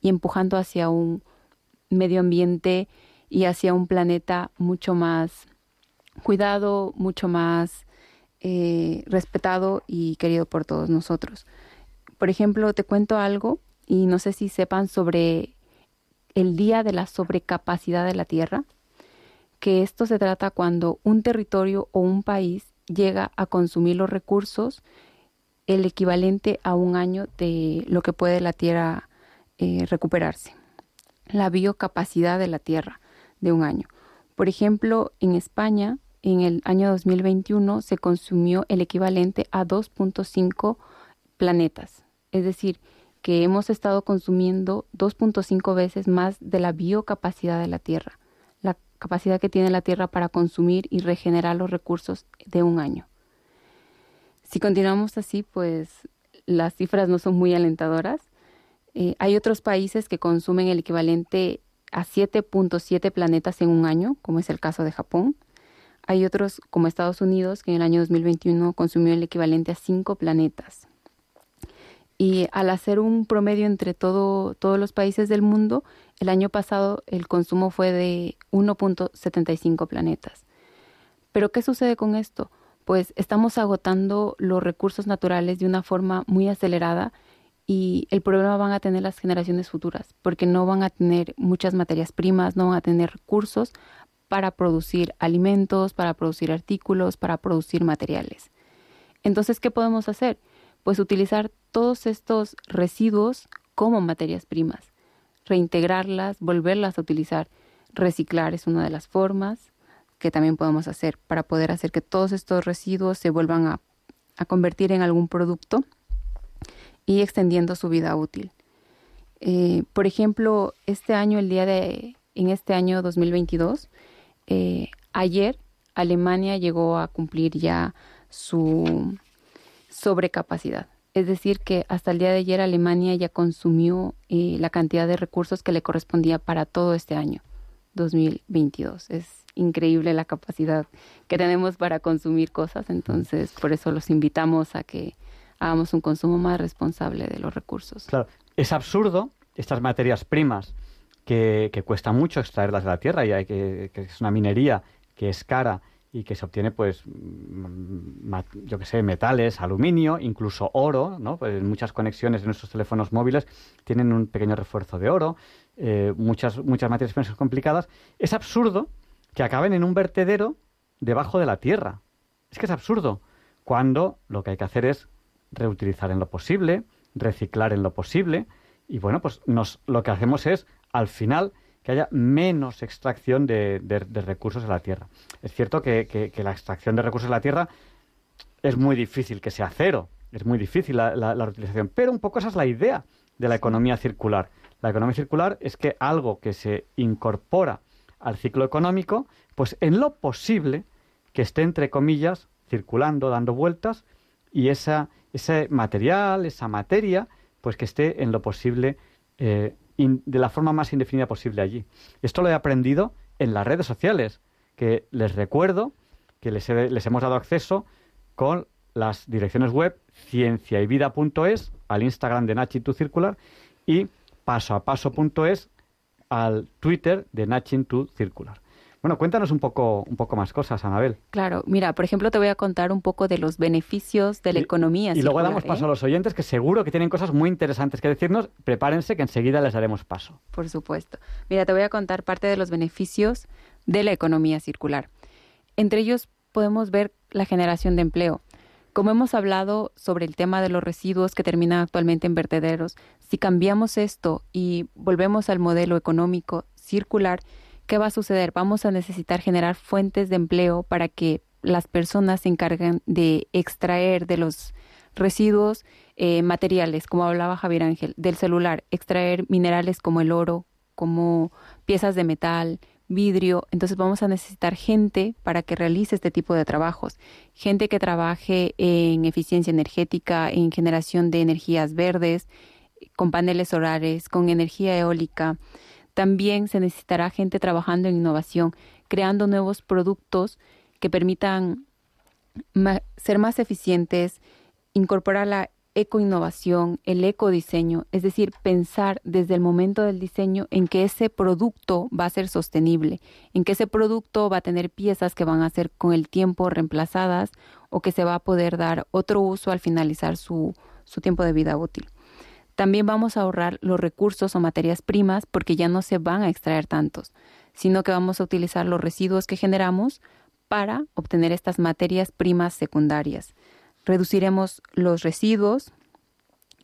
y empujando hacia un medio ambiente y hacia un planeta mucho más cuidado, mucho más eh, respetado y querido por todos nosotros. Por ejemplo, te cuento algo y no sé si sepan sobre el día de la sobrecapacidad de la tierra, que esto se trata cuando un territorio o un país llega a consumir los recursos el equivalente a un año de lo que puede la tierra eh, recuperarse. La biocapacidad de la tierra de un año. Por ejemplo, en España, en el año 2021 se consumió el equivalente a 2.5 planetas. Es decir, que hemos estado consumiendo 2.5 veces más de la biocapacidad de la Tierra, la capacidad que tiene la Tierra para consumir y regenerar los recursos de un año. Si continuamos así, pues las cifras no son muy alentadoras. Eh, hay otros países que consumen el equivalente a 7.7 planetas en un año, como es el caso de Japón. Hay otros, como Estados Unidos, que en el año 2021 consumió el equivalente a 5 planetas. Y al hacer un promedio entre todo, todos los países del mundo, el año pasado el consumo fue de 1.75 planetas. Pero ¿qué sucede con esto? Pues estamos agotando los recursos naturales de una forma muy acelerada y el problema van a tener las generaciones futuras, porque no van a tener muchas materias primas, no van a tener recursos para producir alimentos, para producir artículos, para producir materiales. Entonces, ¿qué podemos hacer? Pues utilizar todos estos residuos como materias primas, reintegrarlas, volverlas a utilizar. Reciclar es una de las formas que también podemos hacer para poder hacer que todos estos residuos se vuelvan a, convertir en algún producto y extendiendo su vida útil. Eh, por ejemplo, este año, el Día de en este año 2022, eh, ayer Alemania llegó a cumplir ya su sobrecapacidad. Es decir, que hasta el día de ayer Alemania ya consumió eh, la cantidad de recursos que le correspondía para todo este año 2022. Es increíble la capacidad que tenemos para consumir cosas, entonces por eso los invitamos a que hagamos un consumo más responsable de los recursos. Claro, es absurdo estas materias primas que, que cuesta mucho extraerlas de la tierra y hay que, que es una minería que es cara y que se obtiene, pues, mm, yo que sé, metales, aluminio, incluso oro, ¿no? Pues muchas conexiones de nuestros teléfonos móviles tienen un pequeño refuerzo de oro, eh, muchas, muchas materias primas complicadas. Es absurdo que acaben en un vertedero debajo de la tierra. Es que es absurdo. Cuando lo que hay que hacer es reutilizar en lo posible, reciclar en lo posible, y bueno, pues nos, lo que hacemos es, al final, que haya menos extracción de, recursos de la tierra. Es cierto que, la extracción de recursos de la tierra es muy difícil que sea cero, es muy difícil la, la, reutilización, pero un poco esa es la idea de la economía circular. La economía circular es que algo que se incorpora al ciclo económico, pues en lo posible que esté entre comillas circulando, dando vueltas y esa, ese material, esa materia, pues que esté en lo posible eh, de la forma más indefinida posible allí. Esto lo he aprendido en las redes sociales, que les recuerdo que les, hemos dado acceso con las direcciones web cienciayvida.es al Instagram de Nachin Circular y pasoapaso.es al Twitter de Nachin Circular. Bueno, cuéntanos un poco, un poco más cosas, Anabel. Claro, mira, por ejemplo, te voy a contar un poco de los beneficios de la economía. Y luego damos paso a ¿eh? los oyentes que seguro que tienen cosas muy interesantes que decirnos. Prepárense que enseguida les daremos paso. Por supuesto. Mira, te voy a contar parte de los beneficios de la economía circular. Entre ellos podemos ver la generación de empleo. Como hemos hablado sobre el tema de los residuos que terminan actualmente en vertederos, si cambiamos esto y volvemos al modelo económico circular, ¿qué va a suceder? Vamos a necesitar generar fuentes de empleo para que las personas se encarguen de extraer de los residuos eh, materiales, como hablaba Javier Ángel, del celular, extraer minerales como el oro, como piezas de metal, vidrio, entonces vamos a necesitar gente para que realice este tipo de trabajos, gente que trabaje en eficiencia energética, en generación de energías verdes, con paneles solares, con energía eólica, también se necesitará gente trabajando en innovación, creando nuevos productos que permitan ser más eficientes, incorporar la ecoinnovación, el ecodiseño, es decir, pensar desde el momento del diseño en que ese producto va a ser sostenible, en que ese producto va a tener piezas que van a ser con el tiempo reemplazadas o que se va a poder dar otro uso al finalizar su, su tiempo de vida útil. También vamos a ahorrar los recursos o materias primas porque ya no se van a extraer tantos, sino que vamos a utilizar los residuos que generamos para obtener estas materias primas secundarias. Reduciremos los residuos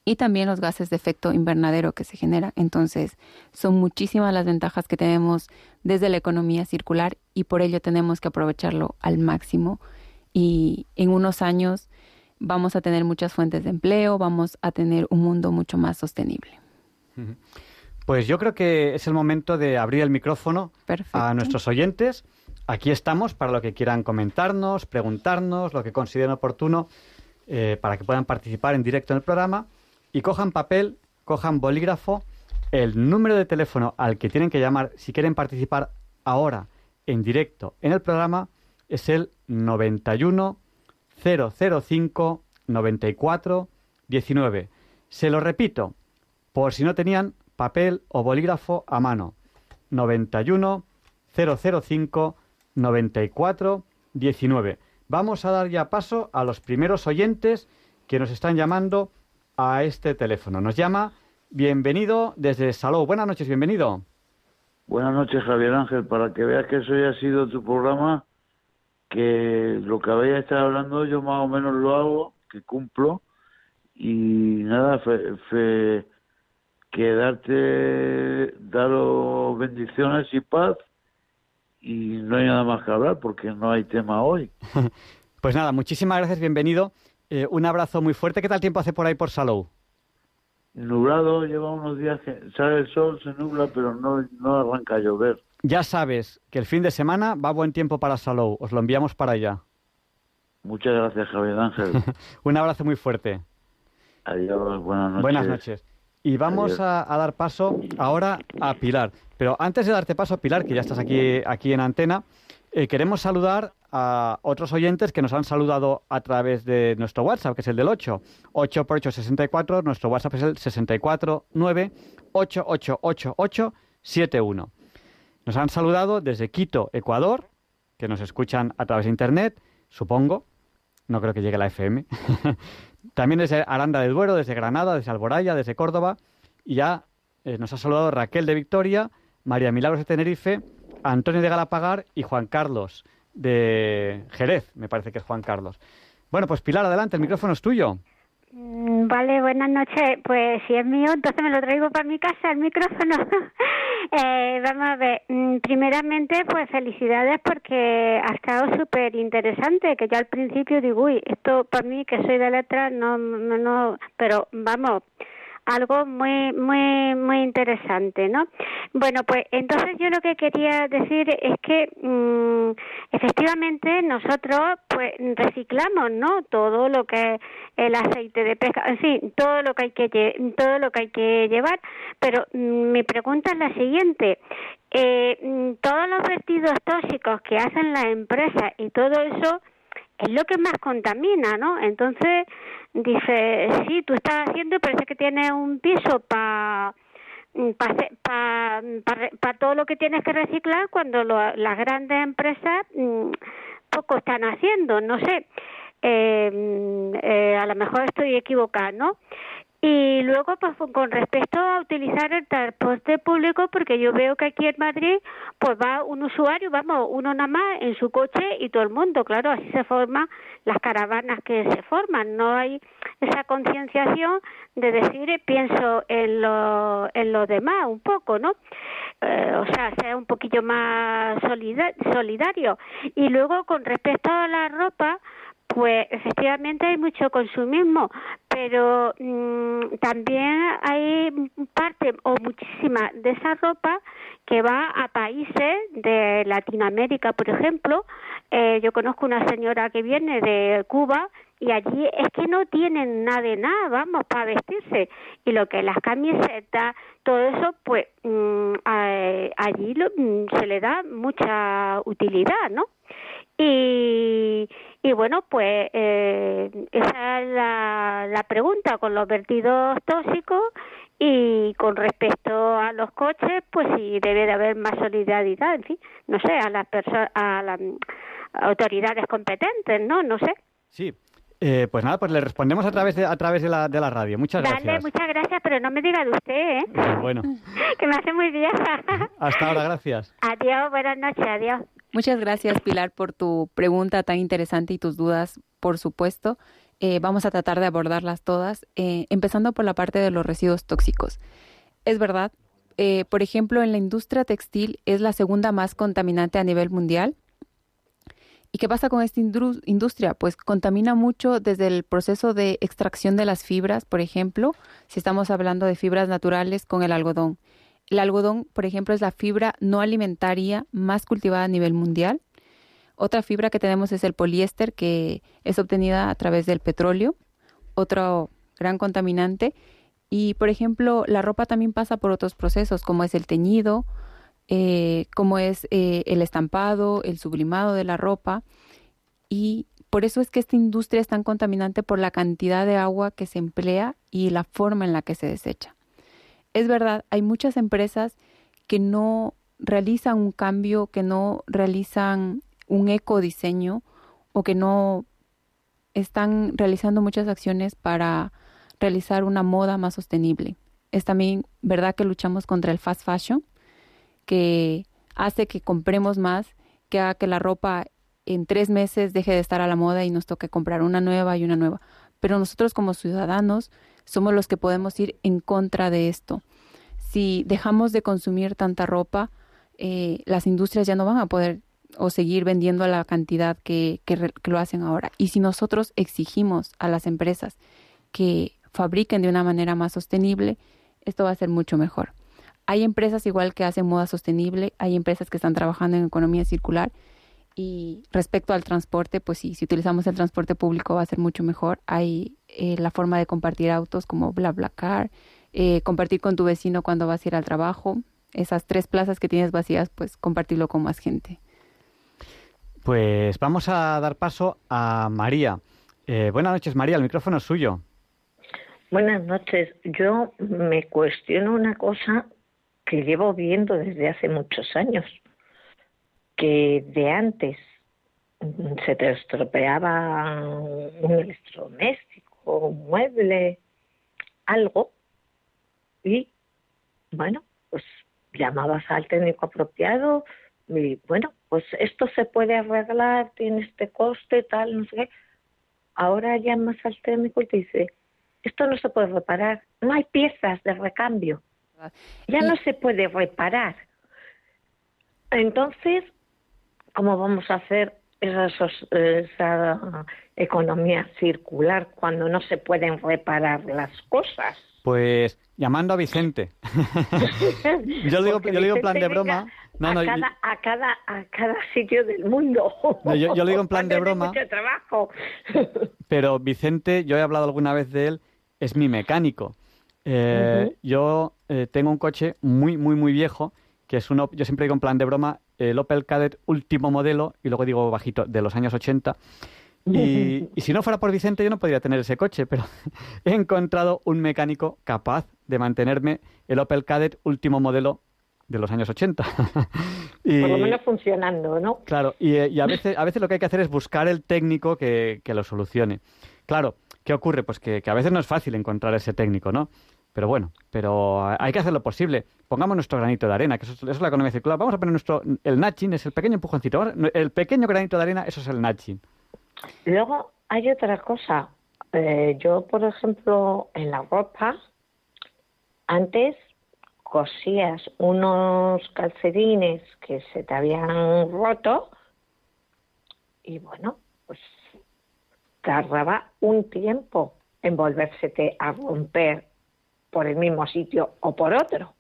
y también los gases de efecto invernadero que se generan. Entonces, son muchísimas las ventajas que tenemos desde la economía circular y por ello tenemos que aprovecharlo al máximo y en unos años vamos a tener muchas fuentes de empleo, vamos a tener un mundo mucho más sostenible. Pues yo creo que es el momento de abrir el micrófono a nuestros oyentes. Aquí estamos para lo que quieran comentarnos, preguntarnos, lo que consideren oportuno, eh, para que puedan participar en directo en el programa. Y cojan papel, cojan bolígrafo, el número de teléfono al que tienen que llamar si quieren participar ahora en directo en el programa es el 91 005 94 19. Se lo repito, por si no tenían papel o bolígrafo a mano. 91 005 94 19. Vamos a dar ya paso a los primeros oyentes que nos están llamando a este teléfono. Nos llama Bienvenido desde Salou. Buenas noches, bienvenido. Buenas noches, Javier Ángel. Para que veas que eso ya ha sido tu programa, que lo que habéis estado hablando yo más o menos lo hago, que cumplo y nada, fe, que darte, daros bendiciones y paz y no hay nada más que hablar porque no hay tema hoy. *laughs* pues nada, muchísimas gracias, bienvenido. Eh, un abrazo muy fuerte. ¿Qué tal tiempo hace por ahí por Salou? nublado, lleva unos días que sale el sol, se nubla, pero no, no arranca a llover. Ya sabes que el fin de semana va buen tiempo para Salou. Os lo enviamos para allá. Muchas gracias, Javier Ángel. *laughs* Un abrazo muy fuerte. Adiós, buenas noches. Buenas noches. Y vamos a, a dar paso ahora a Pilar. Pero antes de darte paso, Pilar, que ya estás aquí, aquí en antena, eh, queremos saludar a otros oyentes que nos han saludado a través de nuestro WhatsApp, que es el del 8. 8 por 8, 64. Nuestro WhatsApp es el 649 888871. Nos han saludado desde Quito, Ecuador, que nos escuchan a través de Internet, supongo. No creo que llegue la FM. *laughs* También desde Aranda del Duero, desde Granada, desde Alboraya, desde Córdoba. Y ya eh, nos ha saludado Raquel de Victoria, María Milagros de Tenerife, Antonio de Galapagar y Juan Carlos de Jerez, me parece que es Juan Carlos. Bueno, pues Pilar, adelante, el micrófono es tuyo. Mm, Vale, buenas noches. Pues si es mío, entonces me lo traigo para mi casa, el micrófono. *laughs* eh, vamos a ver, mm, primeramente, pues felicidades porque ha estado súper interesante, que yo al principio digo, uy, esto para mí que soy de letras, no, no, no, pero vamos, algo muy muy muy interesante, ¿no? Bueno, pues entonces yo lo que quería decir es que mm, efectivamente nosotros pues reciclamos, ¿no? Todo lo que es el aceite de pesca, en fin, todo lo que hay que todo lo que hay que llevar, pero mm, mi pregunta es la siguiente. Eh, mm, todos los vertidos tóxicos que hacen las empresas y todo eso es lo que más contamina, ¿no? Entonces, dice, sí, tú estás haciendo y parece que tienes un piso para para todo lo que tienes que reciclar cuando lo- las grandes empresas mm, poco están haciendo, no sé. Eh, mm, eh, a lo mejor estoy equivocada, ¿no? Y luego, pues con respecto a utilizar el transporte público, porque yo veo que aquí en Madrid, pues va un usuario, vamos, uno nada más en su coche y todo el mundo, claro, así se forman las caravanas que se forman. No hay esa concienciación de decir, pienso en lo, en los demás un poco, ¿no? Eh, o sea, sea un poquillo más solida- solidario. Y luego, con respecto a la ropa, pues efectivamente hay mucho consumismo, pero mm, también hay parte o muchísima de esa ropa que va a países de Latinoamérica, por ejemplo. Eh, yo conozco una señora que viene de Cuba y allí es que no tienen nada de nada, vamos, para vestirse. Y lo que las camisetas, todo eso, pues mm, a- allí lo- mm, se le da mucha utilidad, ¿no? Y, y bueno, pues eh, esa es la, la pregunta con los vertidos tóxicos y con respecto a los coches, pues sí debe de haber más solidaridad, en fin, no sé, a las personas, a las mm, autoridades competentes, ¿no? No sé. Sí. Eh, pues nada, pues le respondemos a través de, a través de, la, de la radio. Muchas Dale, gracias. muchas gracias, pero no me diga de usted, ¿eh? Bueno, *laughs* que me hace muy vieja. hasta ahora, gracias. adiós, buenas noches, adiós. Muchas gracias, Pilar, por tu pregunta tan interesante y tus dudas, por supuesto. Eh, vamos a tratar de abordarlas todas, eh, empezando por la parte de los residuos tóxicos. Es verdad, eh, por ejemplo, en la industria textil es la segunda más contaminante a nivel mundial. ¿Y qué pasa con esta industria? Pues contamina mucho desde el proceso de extracción de las fibras, por ejemplo, si estamos hablando de fibras naturales con el algodón. El algodón, por ejemplo, es la fibra no alimentaria más cultivada a nivel mundial. Otra fibra que tenemos es el poliéster, que es obtenida a través del petróleo, otro gran contaminante. Y, por ejemplo, la ropa también pasa por otros procesos, como es el teñido, eh, como es eh, el estampado, el sublimado de la ropa. Y por eso es que esta industria es tan contaminante por la cantidad de agua que se emplea y la forma en la que se desecha. Es verdad, hay muchas empresas que no realizan un cambio, que no realizan un ecodiseño o que no están realizando muchas acciones para realizar una moda más sostenible. Es también verdad que luchamos contra el fast fashion, que hace que compremos más, que haga que la ropa en tres meses deje de estar a la moda y nos toque comprar una nueva y una nueva. Pero nosotros como ciudadanos somos los que podemos ir en contra de esto. Si dejamos de consumir tanta ropa, eh, las industrias ya no van a poder o seguir vendiendo a la cantidad que, que, que lo hacen ahora. Y si nosotros exigimos a las empresas que fabriquen de una manera más sostenible, esto va a ser mucho mejor. Hay empresas igual que hacen moda sostenible, hay empresas que están trabajando en economía circular y respecto al transporte, pues sí, si utilizamos el transporte público va a ser mucho mejor. Hay eh, la forma de compartir autos como BlaBlaCar, eh, compartir con tu vecino cuando vas a ir al trabajo. Esas tres plazas que tienes vacías, pues compartirlo con más gente. Pues vamos a dar paso a María. Eh, buenas noches, María, el micrófono es suyo. Buenas noches. Yo me cuestiono una cosa que llevo viendo desde hace muchos años, que de antes se te estropeaba un electrodoméstico, un mueble, algo, y bueno, pues llamabas al técnico apropiado y bueno, pues esto se puede arreglar, tiene este coste, tal, no sé qué. Ahora llamas al técnico y te dice, esto no se puede reparar, no hay piezas de recambio. Ya no se puede reparar. Entonces, ¿cómo vamos a hacer esa economía circular cuando no se pueden reparar las cosas? Pues llamando a Vicente. *laughs* yo digo, yo digo en plan de broma. No, a, cada, a, cada, a cada sitio del mundo. yo, yo, lo digo en plan de broma. Mucho trabajo. pero Vicente, yo he hablado alguna vez de él, es mi mecánico. Eh, Yo eh, tengo un coche muy, muy, muy viejo, que es uno, yo siempre digo en plan de broma, el Opel Kadett último modelo, y luego digo bajito, de los años 80. *laughs* Y, y, si no fuera por Vicente, yo no podría tener ese coche, pero *laughs* he encontrado un mecánico capaz de mantenerme el Opel Kadett último modelo de los años 80. *laughs* y, por lo menos funcionando, ¿no? Claro, y, y, a, veces, a veces lo que hay que hacer es buscar el técnico que, que lo solucione. Claro, ¿qué ocurre? Pues que, que, a veces no es fácil encontrar ese técnico, ¿no? Pero bueno, pero hay que hacer lo posible. Pongamos nuestro granito de arena, que eso, es la economía circular. Vamos a poner nuestro... El nudging es el pequeño empujoncito. El pequeño granito de arena, eso es el nudging. Luego hay otra cosa. Eh, yo, por ejemplo, en la ropa, antes cosías unos calcetines que se te habían roto y bueno, pues tardaba un tiempo en volvérsete a romper por el mismo sitio o por otro.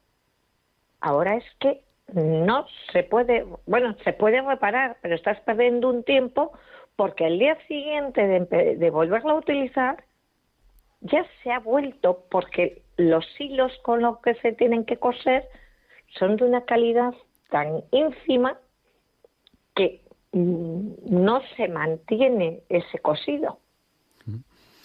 Ahora es que no se puede, bueno, se puede reparar, pero estás perdiendo un tiempo porque el día siguiente de, de volverlo a utilizar ya se ha vuelto porque los hilos con los que se tienen que coser son de una calidad tan ínfima que mm, no se mantiene ese cosido.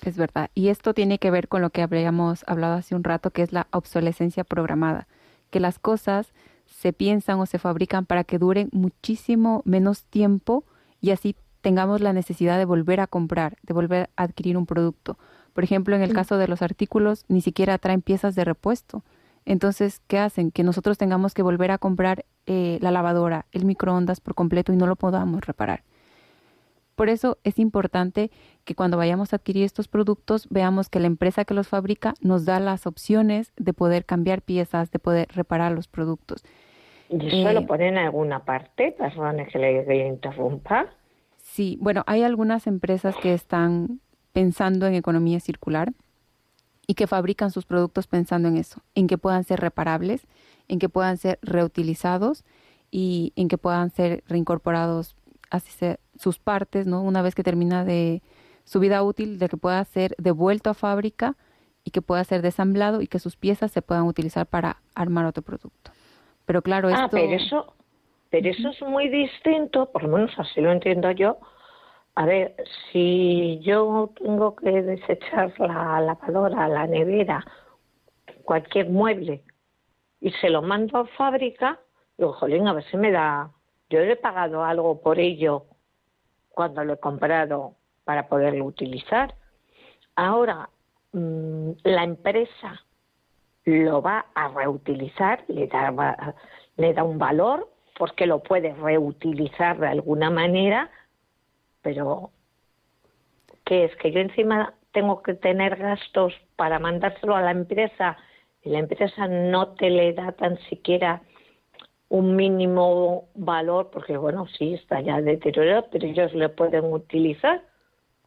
Es verdad. Y esto tiene que ver con lo que habíamos hablado hace un rato, que es la obsolescencia programada, que las cosas se piensan o se fabrican para que duren muchísimo menos tiempo y así tengamos la necesidad de volver a comprar, de volver a adquirir un producto. Por ejemplo, en el caso de los artículos, ni siquiera traen piezas de repuesto. Entonces, ¿qué hacen? Que nosotros tengamos que volver a comprar eh, la lavadora, el microondas por completo y no lo podamos reparar. Por eso es importante que cuando vayamos a adquirir estos productos veamos que la empresa que los fabrica nos da las opciones de poder cambiar piezas, de poder reparar los productos. ¿Y eso lo eh, ponen en alguna parte? Perdone que le interrumpa. Sí, bueno, hay algunas empresas que están pensando en economía circular y que fabrican sus productos pensando en eso, en que puedan ser reparables, en que puedan ser reutilizados y en que puedan ser reincorporados así se, sus partes, ¿no? Una vez que termina de su vida útil, de que pueda ser devuelto a fábrica y que pueda ser desamblado y que sus piezas se puedan utilizar para armar otro producto. Pero claro, ah, esto... pero eso, pero eso es muy distinto, por lo menos así lo entiendo yo, a ver, si yo tengo que desechar la lavadora, la nevera, cualquier mueble y se lo mando a fábrica, digo, jolín, a ver si me da. Yo he pagado algo por ello cuando lo he comprado para poderlo utilizar. Ahora, mm, la empresa lo va a reutilizar, le da, le da un valor porque lo puede reutilizar de alguna manera pero ¿qué es? Que yo encima tengo que tener gastos para mandárselo a la empresa y la empresa no te le da tan siquiera un mínimo valor, porque bueno, sí, está ya deteriorado, pero ellos le pueden utilizar.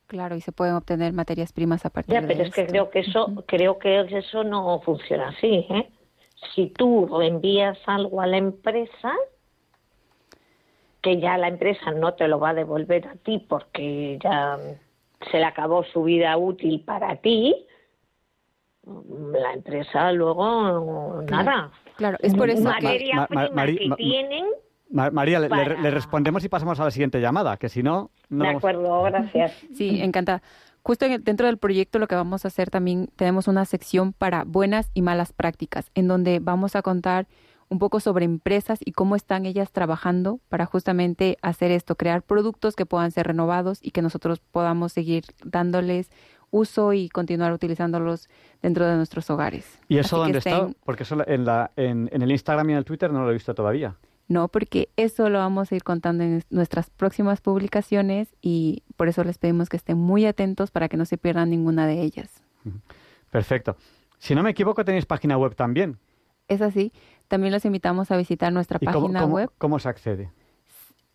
Claro, y se pueden obtener materias primas a partir Ya, de pero es que creo que eso, creo que eso no funciona así, ¿eh? Si tú envías algo a la empresa, que ya la empresa no te lo va a devolver a ti porque ya se le acabó su vida útil para ti, la empresa luego nada. Claro, es por eso que... Materia tienen, María, le, le- Para- le respondemos y pasamos a la siguiente llamada, que si no... no de vamos- acuerdo, gracias. *laughs* Sí, encantada. Justo en el- dentro del proyecto lo que vamos a hacer también tenemos una sección para buenas y malas prácticas, en donde vamos a contar un poco sobre empresas y cómo están ellas trabajando para justamente hacer esto, crear productos que puedan ser renovados y que nosotros podamos seguir dándoles uso y continuar utilizándolos dentro de nuestros hogares. ¿Y eso dónde está? estén- Porque eso en, la, en, en el Instagram y en el Twitter no lo he visto todavía. No, porque eso lo vamos a ir contando en nuestras próximas publicaciones y por eso les pedimos que estén muy atentos para que no se pierdan ninguna de ellas. Perfecto. Si no me equivoco, tenéis página web también. Es así. También los invitamos a visitar nuestra ¿Y cómo, página cómo- web. cómo se accede?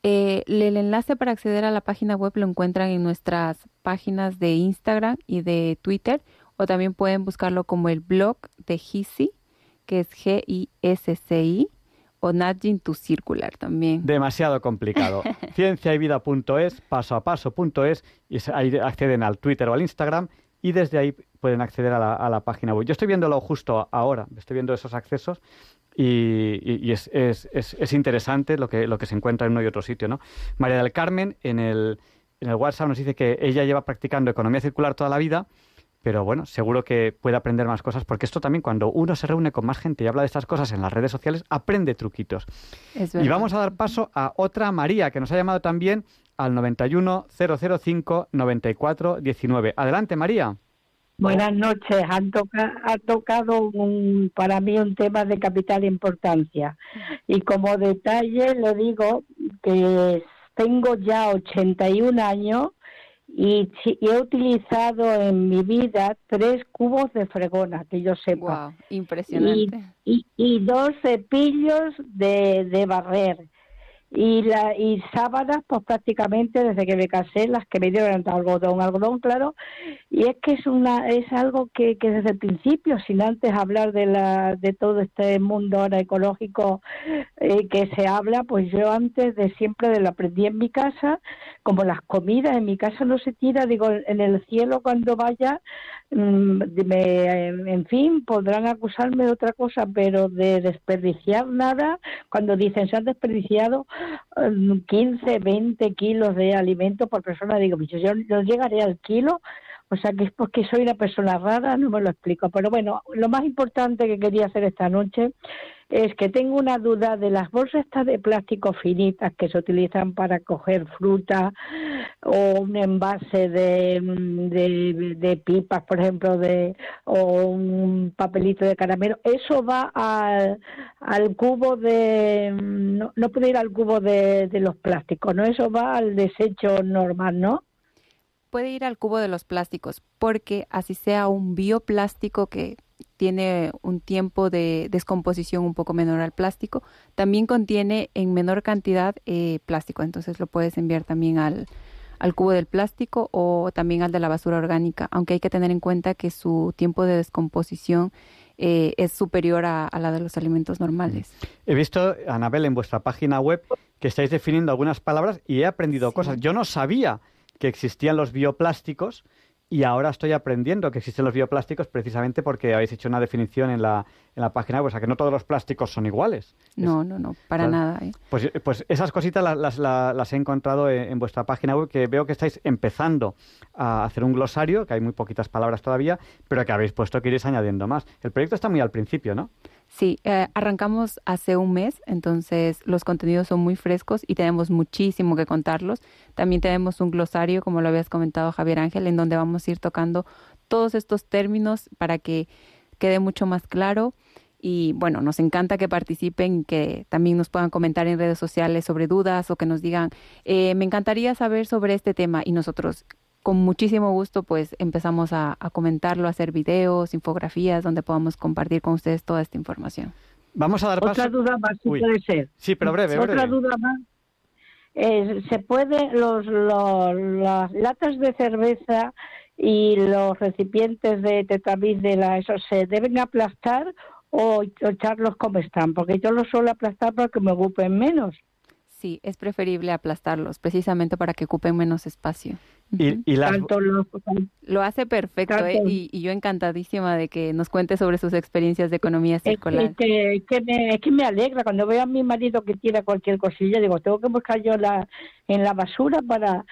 Eh, el enlace para acceder a la página web lo encuentran en nuestras páginas de Instagram y de Twitter o también pueden buscarlo como el blog de GISI, que es G-I-S-C-I, o Nudging to Circular también. Demasiado complicado. *laughs* Cienciayvida.es, paso a paso.es, y ahí acceden al Twitter o al Instagram y desde ahí pueden acceder a la, a la página web. Yo estoy viéndolo justo ahora, estoy viendo esos accesos y, es, es- es- es interesante lo que, lo que se encuentra en uno y otro sitio. ¿no? María del Carmen en el, en el WhatsApp nos dice que ella lleva practicando economía circular toda la vida, pero bueno, seguro que puede aprender más cosas porque esto también cuando uno se reúne con más gente y habla de estas cosas en las redes sociales, aprende truquitos. Es Y vamos a dar paso a otra María que nos ha llamado también al 91 005 94 19. Adelante, María. Buenas noches. Han toca- ha tocado un- para mí un tema de capital importancia. Y como detalle le digo que tengo ya 81 años y, he utilizado en mi vida tres cubos de fregona, que yo sepa. Wow, impresionante. y, y dos cepillos de, de barrer y la y sábanas pues prácticamente desde que me casé las que me dieron algodón algodón claro. Y es que es una es algo que, que desde el principio sin antes hablar de la de todo este mundo ahora ecológico eh, que se habla pues yo antes de siempre de lo aprendí en mi casa como las comidas en mi casa no se tira digo en el cielo cuando vaya me, en fin, podrán acusarme de otra cosa, pero de desperdiciar nada, cuando dicen se han desperdiciado mm, 15, 20 kilos de alimento por persona, digo, "Pues yo no llegaré al kilo, o sea que es porque soy una persona rara, no me lo explico. Pero bueno, lo más importante que quería hacer esta noche es que tengo una duda de las bolsas de plástico finitas que se utilizan para coger fruta o un envase de, de, pipas, por ejemplo, de o un papelito de caramelo. Eso va al, al cubo de... No, no puede ir al cubo de, de los plásticos, ¿no? Eso va al desecho normal, ¿no? puede ir al cubo de los plásticos, porque así sea un bioplástico que tiene un tiempo de descomposición un poco menor al plástico, también contiene en menor cantidad eh, plástico, entonces lo puedes enviar también al, al cubo del plástico o también al de la basura orgánica, aunque hay que tener en cuenta que su tiempo de descomposición eh, es superior a, a la de los alimentos normales. He visto, Anabel, en vuestra página web que estáis definiendo algunas palabras y he aprendido Sí. cosas. Yo no sabía que existían los bioplásticos y ahora estoy aprendiendo que existen los bioplásticos precisamente porque habéis hecho una definición en la, en la página web, o sea que no todos los plásticos son iguales. No, no, no, para nada. ¿eh? Pues, pues esas cositas las, las, las- las he encontrado en, en vuestra página web, que veo que estáis empezando a hacer un glosario, que hay muy poquitas palabras todavía, pero que habéis puesto que iréis añadiendo más. El proyecto está muy al principio, ¿no? Sí, eh, arrancamos hace un mes, entonces los contenidos son muy frescos y tenemos muchísimo que contarlos. También tenemos un glosario, como lo habías comentado Javier Ángel, en donde vamos a ir tocando todos estos términos para que quede mucho más claro. Y bueno, nos encanta que participen que también nos puedan comentar en redes sociales sobre dudas o que nos digan, eh, me encantaría saber sobre este tema y nosotros con muchísimo gusto pues empezamos a, a comentarlo, a hacer videos, infografías donde podamos compartir con ustedes toda esta información. Vamos a dar paso. Otra duda más, si Uy. puede ser. Sí, pero breve, Otra breve. duda más. eh, se puede, los, los, las latas de cerveza y los recipientes de tetamiz de la, eso se deben aplastar o echarlos como están, porque yo los suelo aplastar para que me ocupen menos. Sí, es preferible aplastarlos, precisamente para que ocupen menos espacio. Y, y las, Tanto los- Lo hace perfecto Tanto- ¿eh? y, y yo encantadísima de que nos cuente sobre sus experiencias de economía Es que, circular. que- que me, es que me alegra cuando veo a mi marido que tira cualquier cosilla, digo, tengo que buscar yo la, en la basura para...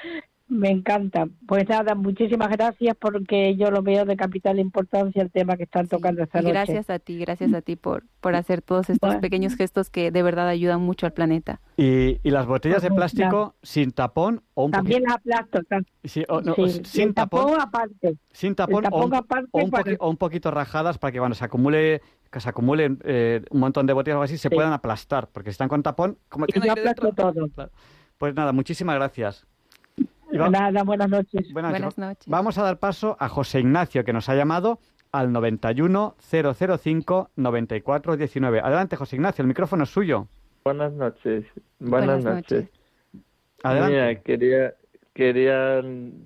Me encanta. Pues nada, muchísimas gracias porque yo lo veo de capital importancia el tema que están tocando esta noche. gracias a ti, gracias a ti por, por hacer todos estos Bueno. pequeños gestos que de verdad ayudan mucho al planeta. y, y las botellas de plástico sin tapón o un También poquito... aplasto. Sí, o no, sí, sin el tapón, aparte. sin tapón, o, un, tapón aparte o un para- poqui- o un poquito rajadas para que cuando se acumule que se acumulen eh, un montón de botellas o algo así se Sí. puedan aplastar, porque si están con tapón, como Y yo aplasto todo. Pues nada, muchísimas gracias. Va- Nada, buenas noches. buenas noches. Buenas noches. Vamos a dar paso a José Ignacio, que nos ha llamado al 91 005 94 19. Adelante, José Ignacio, el micrófono es suyo. Buenas noches. Buenas, Buenas noches. noches. Adelante. Mira, quería, quería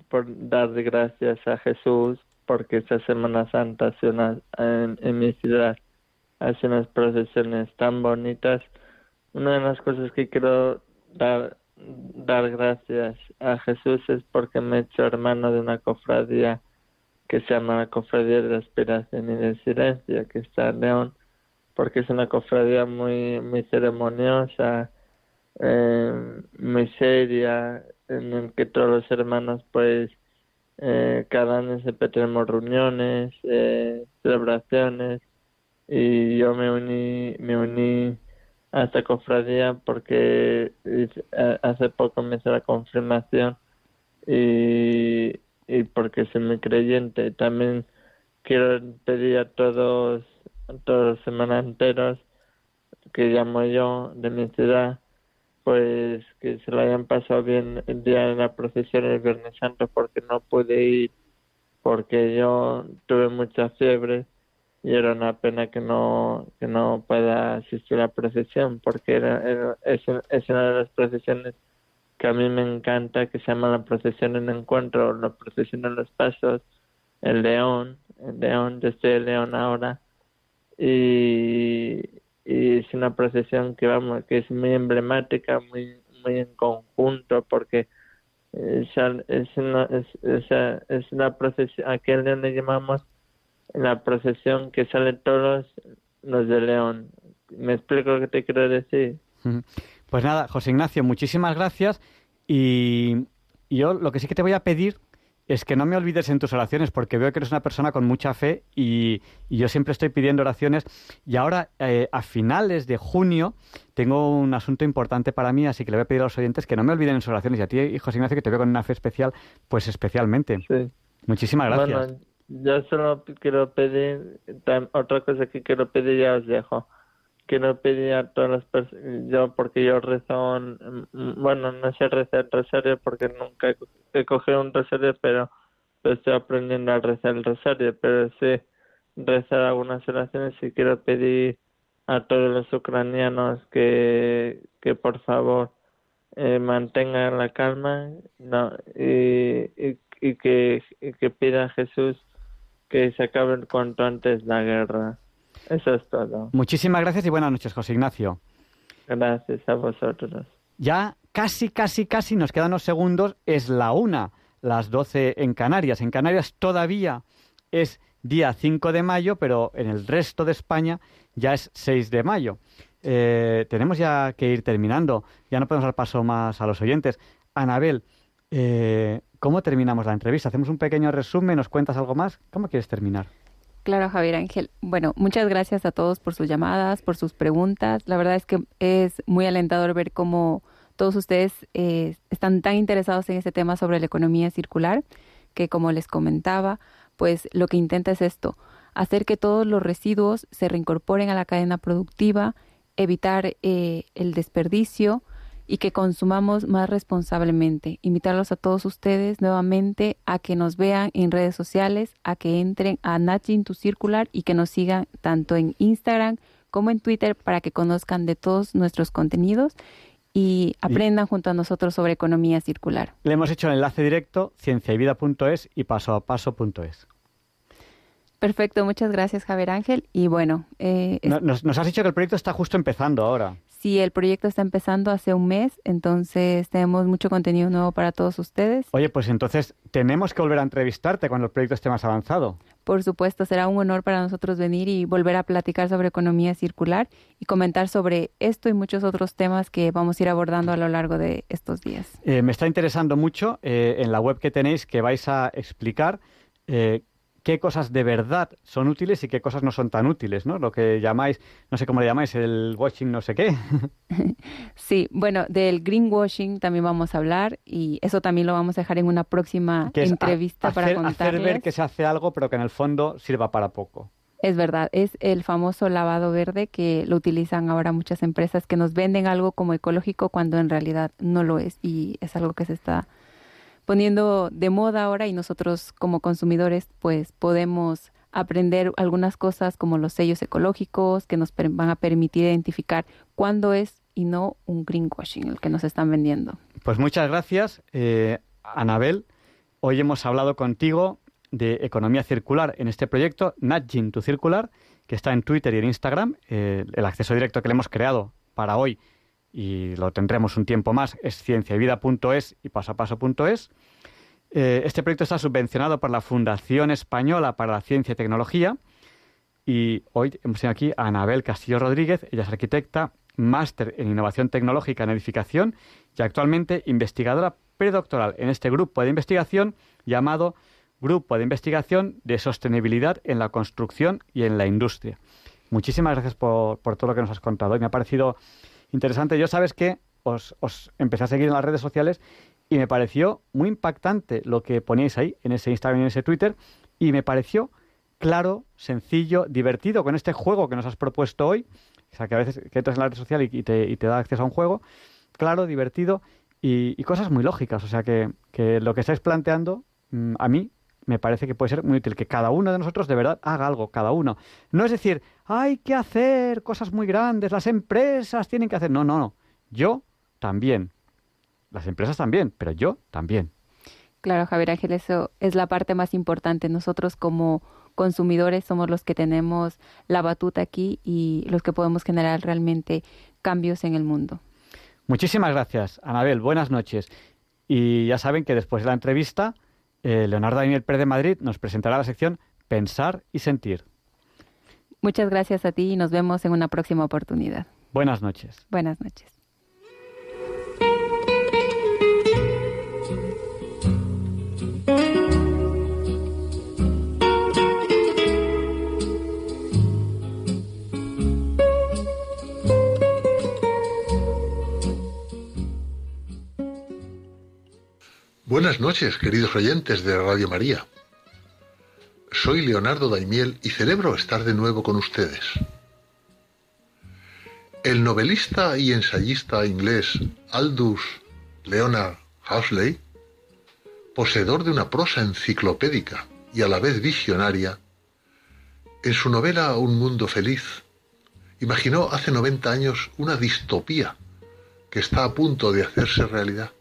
por dar gracias a Jesús porque esta Semana Santa hace una- en, en mi ciudad hace unas procesiones tan bonitas. Una de las cosas que quiero dar, dar gracias a Jesús es porque me he hecho hermano de una cofradía que se llama la Cofradía de la Inspiración y del Silencio, que está en León, porque es una cofradía muy, muy ceremoniosa, eh, muy seria, en el que todos los hermanos, pues, eh, cada año siempre tenemos reuniones, eh, celebraciones, y yo me uní, me uní a esta cofradía porque hace poco me hice la confirmación y, y porque soy muy creyente. También quiero pedir a todos, a todos los semananteros que llamo yo de mi ciudad, pues que se lo hayan pasado bien el día de la procesión el Viernes Santo porque no pude ir porque yo tuve mucha fiebre y era una pena que no que no pueda asistir a la procesión porque era, es, es una de las procesiones que a mí me encanta que se llama la procesión en encuentro la procesión en los pasos el león el león yo estoy en león ahora y, y es una procesión que vamos que es muy emblemática muy muy en conjunto porque eh, ya es una es, esa- es una procesión aquí le llamamos la procesión que salen todos los de León me explico lo que te quiero decir. Pues nada, José Ignacio, muchísimas gracias. Y yo lo que sí que te voy a pedir es que no me olvides en tus oraciones, porque veo que eres una persona con mucha fe y, y yo siempre estoy pidiendo oraciones. Y ahora, eh, a finales de junio, tengo un asunto importante para mí, así que le voy a pedir a los oyentes que no me olviden en sus oraciones. Y a ti, José Ignacio, que te veo con una fe especial, pues especialmente. sí Muchísimas gracias. Bueno, yo solo quiero pedir, otra cosa que quiero pedir, ya os dejo. Quiero pedir a todas las personas, yo porque yo rezo, en- mm, bueno, no sé rezar el rosario porque nunca he, co- he cogido un rosario, pero, pero estoy aprendiendo a rezar el rosario, pero sé rezar algunas oraciones y quiero pedir a todos los ucranianos que, que por favor eh, mantengan la calma no, y, y, y que, y que pida a Jesús que se acabe cuanto antes la guerra. Eso es todo. Muchísimas gracias y buenas noches, José Ignacio. Gracias a vosotros. Ya casi, casi, casi nos quedan unos segundos. Es la una, las 12 en Canarias. En Canarias todavía es día 5 de mayo, pero en el resto de España ya es 6 de mayo. Eh, tenemos ya que ir terminando. Ya no podemos dar paso más a los oyentes. Anabel, eh, ¿cómo terminamos la entrevista? ¿Hacemos un pequeño resumen? ¿Nos cuentas algo más? ¿Cómo quieres terminar? Claro, Javier Ángel. Bueno, muchas gracias a todos por sus llamadas, por sus preguntas. La verdad es que es muy alentador ver cómo todos ustedes eh, están tan interesados en este tema sobre la economía circular, que como les comentaba, pues lo que intenta es esto, hacer que todos los residuos se reincorporen a la cadena productiva, evitar eh, el desperdicio y que consumamos más responsablemente. Invitarlos a todos ustedes nuevamente a que nos vean en redes sociales, a que entren a Nudging to Circular y que nos sigan tanto en Instagram como en Twitter para que conozcan de todos nuestros contenidos y aprendan junto a nosotros sobre economía circular. Le hemos hecho el enlace directo cienciayvida.es y pasoapaso.es. Perfecto, muchas gracias Javier Ángel. Y bueno, eh, nos, nos, has dicho que el proyecto está justo empezando ahora. Sí, el proyecto está empezando hace un mes, entonces tenemos mucho contenido nuevo para todos ustedes. Oye, pues entonces tenemos que volver a entrevistarte cuando el proyecto esté más avanzado. Por supuesto, será un honor para nosotros venir y volver a platicar sobre economía circular y comentar sobre esto y muchos otros temas que vamos a ir abordando a lo largo de estos días. Eh, me está interesando mucho eh, en la web que tenéis que vais a explicar eh, qué cosas de verdad son útiles y qué cosas no son tan útiles, ¿no? Lo que llamáis, no sé cómo le llamáis, el washing no sé qué. *laughs* Sí, bueno, del greenwashing también vamos a hablar y eso también lo vamos a dejar en una próxima entrevista para contarles. Hacer ver que se hace algo, pero que en el fondo sirva para poco. Es verdad, es el famoso lavado verde que lo utilizan ahora muchas empresas que nos venden algo como ecológico cuando en realidad no lo es y es algo que se está poniendo de moda ahora y nosotros como consumidores pues podemos aprender algunas cosas como los sellos ecológicos que nos van a permitir identificar cuándo es y no un greenwashing el que nos están vendiendo. Pues muchas gracias, eh, Anabel. Hoy hemos hablado contigo de economía circular en este proyecto, Nudging to Circular, que está en Twitter y en Instagram. Eh, el acceso directo que le hemos creado para hoy y lo tendremos un tiempo más, es cienciavida.es y pasapaso.es. Eh, este proyecto está subvencionado por la Fundación Española para la Ciencia y Tecnología y hoy hemos tenido aquí a Anabel Castillo Rodríguez, ella es arquitecta, máster en innovación tecnológica en edificación y actualmente investigadora predoctoral en este grupo de investigación llamado Grupo de Investigación de Sostenibilidad en la Construcción y en la Industria. Muchísimas gracias por, por todo lo que nos has contado. me ha parecido interesante. Yo sabes que os, empecé a seguir en las redes sociales y me pareció muy impactante lo que poníais ahí, en ese Instagram y en ese Twitter, y me pareció claro, sencillo, divertido con este juego que nos has propuesto hoy. O sea, que a veces que entras en la red social y, te, da acceso a un juego, claro, divertido y, cosas muy lógicas. O sea, que, lo que estáis planteando, mm, a mí me parece que puede ser muy útil que cada uno de nosotros de verdad haga algo, cada uno. No es decir, hay que hacer cosas muy grandes, las empresas tienen que hacer. No, no, no. Yo también. Las empresas también, pero yo también. Claro, Javier Ángel, eso es la parte más importante. Nosotros como consumidores somos los que tenemos la batuta aquí y los que podemos generar realmente cambios en el mundo. Muchísimas gracias, Anabel. Buenas noches. Y ya saben que después de la entrevista eh, Leonardo Daniel Pérez de Madrid nos presentará la sección Pensar y Sentir. Muchas gracias a ti y nos vemos en una próxima oportunidad. Buenas noches. Buenas noches. Buenas noches, queridos oyentes de Radio María. Soy Leonardo Daimiel y celebro estar de nuevo con ustedes. El novelista y ensayista inglés Aldous Leonard Huxley, poseedor de una prosa enciclopédica y a la vez visionaria, en su novela Un mundo feliz, imaginó hace 90 años una distopía que está a punto de hacerse realidad.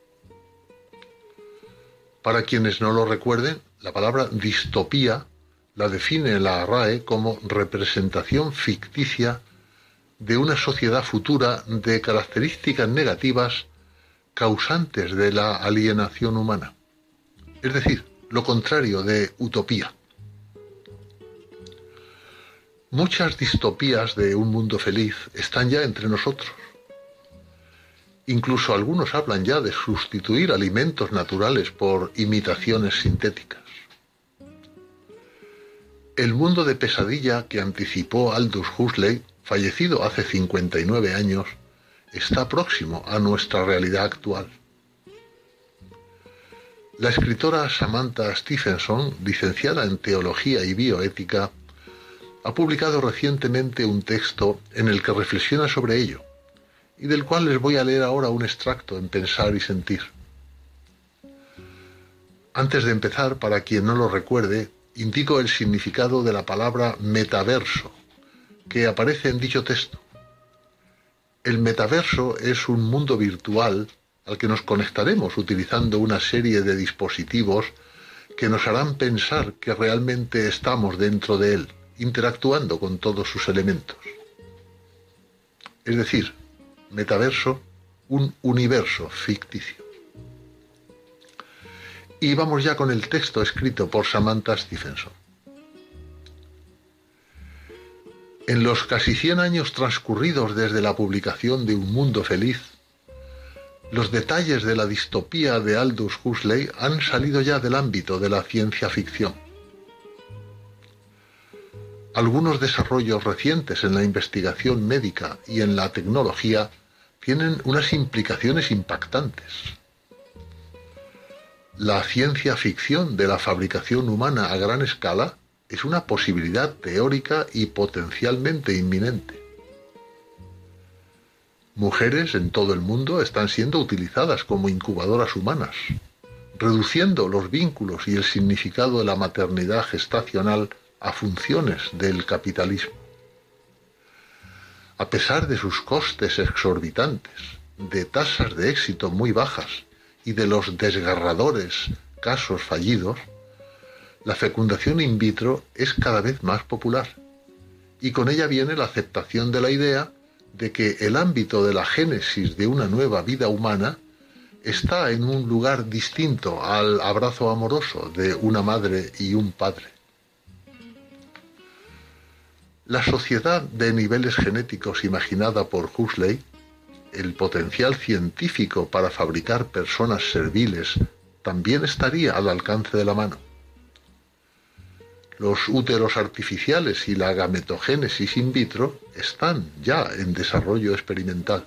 Para quienes no lo recuerden, la palabra distopía la define la RAE como representación ficticia de una sociedad futura de características negativas causantes de la alienación humana. Es decir, lo contrario de utopía. Muchas distopías de un mundo feliz están ya entre nosotros. Incluso algunos hablan ya de sustituir alimentos naturales por imitaciones sintéticas. El mundo de pesadilla que anticipó Aldous Huxley, fallecido hace 59 años, está próximo a nuestra realidad actual. La escritora Samantha Stephenson, licenciada en Teología y Bioética, ha publicado recientemente un texto en el que reflexiona sobre ello y del cual les voy a leer ahora un extracto en Pensar y Sentir. Antes de empezar, para quien no lo recuerde, indico el significado de la palabra metaverso, que aparece en dicho texto. El metaverso es un mundo virtual al que nos conectaremos utilizando una serie de dispositivos que nos harán pensar que realmente estamos dentro de él, interactuando con todos sus elementos. Es decir, metaverso, un universo ficticio. Y vamos ya con el texto escrito por Samantha Stephenson. En los casi 100 años transcurridos desde la publicación de Un Mundo Feliz, los detalles de la distopía de Aldous Huxley han salido ya del ámbito de la ciencia ficción. Algunos desarrollos recientes en la investigación médica y en la tecnología tienen unas implicaciones impactantes. La ciencia ficción de la fabricación humana a gran escala es una posibilidad teórica y potencialmente inminente. Mujeres en todo el mundo están siendo utilizadas como incubadoras humanas, reduciendo los vínculos y el significado de la maternidad gestacional a funciones del capitalismo. A pesar de sus costes exorbitantes, de tasas de éxito muy bajas y de los desgarradores casos fallidos, la fecundación in vitro es cada vez más popular y con ella viene la aceptación de la idea de que el ámbito de la génesis de una nueva vida humana está en un lugar distinto al abrazo amoroso de una madre y un padre. La sociedad de niveles genéticos imaginada por Huxley, el potencial científico para fabricar personas serviles, también estaría al alcance de la mano los úteros artificiales y la gametogénesis in vitro están ya en desarrollo experimental.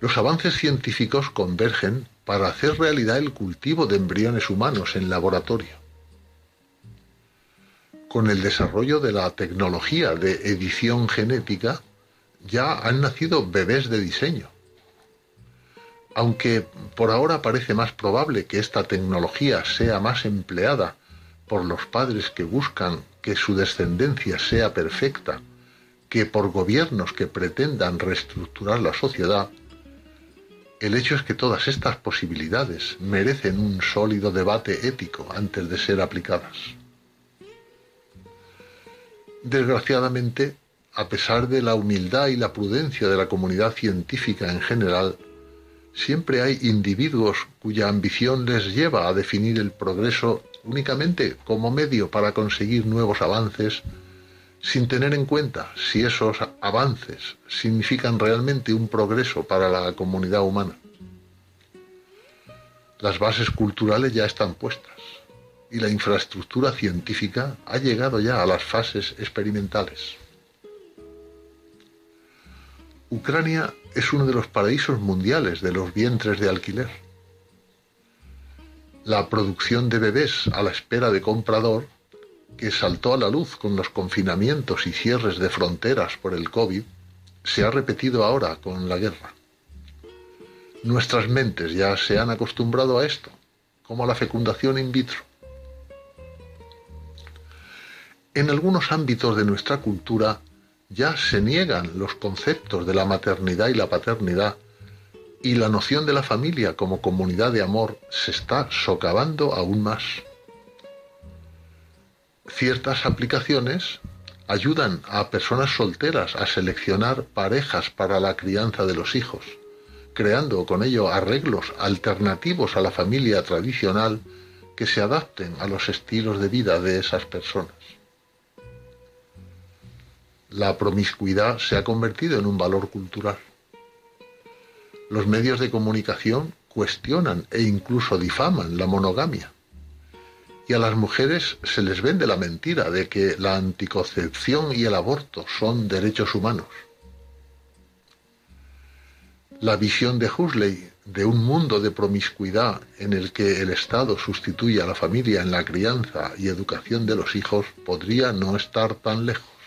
Los avances científicos convergen para hacer realidad el cultivo de embriones humanos en laboratorio. Con el desarrollo de la tecnología de edición genética, ya han nacido bebés de diseño aunque por ahora parece más probable que esta tecnología sea más empleada por los padres que buscan que su descendencia sea perfecta que por gobiernos que pretendan reestructurar la sociedad, el hecho es que todas estas posibilidades merecen un sólido debate ético antes de ser aplicadas. Desgraciadamente, a pesar de la humildad y la prudencia de la comunidad científica en general, siempre hay individuos cuya ambición les lleva a definir el progreso únicamente como medio para conseguir nuevos avances, sin tener en cuenta si esos avances significan realmente un progreso para la comunidad humana. Las bases culturales ya están puestas y la infraestructura científica ha llegado ya a las fases experimentales. Ucrania es uno de los paraísos mundiales de los vientres de alquiler. La producción de bebés a la espera de comprador, que saltó a la luz con los confinamientos y cierres de fronteras por el COVID, se ha repetido ahora con la guerra. Nuestras mentes ya se han acostumbrado a esto, como a la fecundación in vitro. En algunos ámbitos de nuestra cultura ya se niegan los conceptos de la maternidad y la paternidad y la noción de la familia como comunidad de amor se está socavando aún más. Ciertas aplicaciones ayudan a personas solteras a seleccionar parejas para la crianza de los hijos, creando con ello arreglos alternativos a la familia tradicional que se adapten a los estilos de vida de esas personas la promiscuidad se ha convertido en un valor cultural. Los medios de comunicación cuestionan e incluso difaman la monogamia. Y a las mujeres se les vende la mentira de que la anticoncepción y el aborto son derechos humanos. La visión de Huxley de un mundo de promiscuidad en el que el Estado sustituye a la familia en la crianza y educación de los hijos podría no estar tan lejos.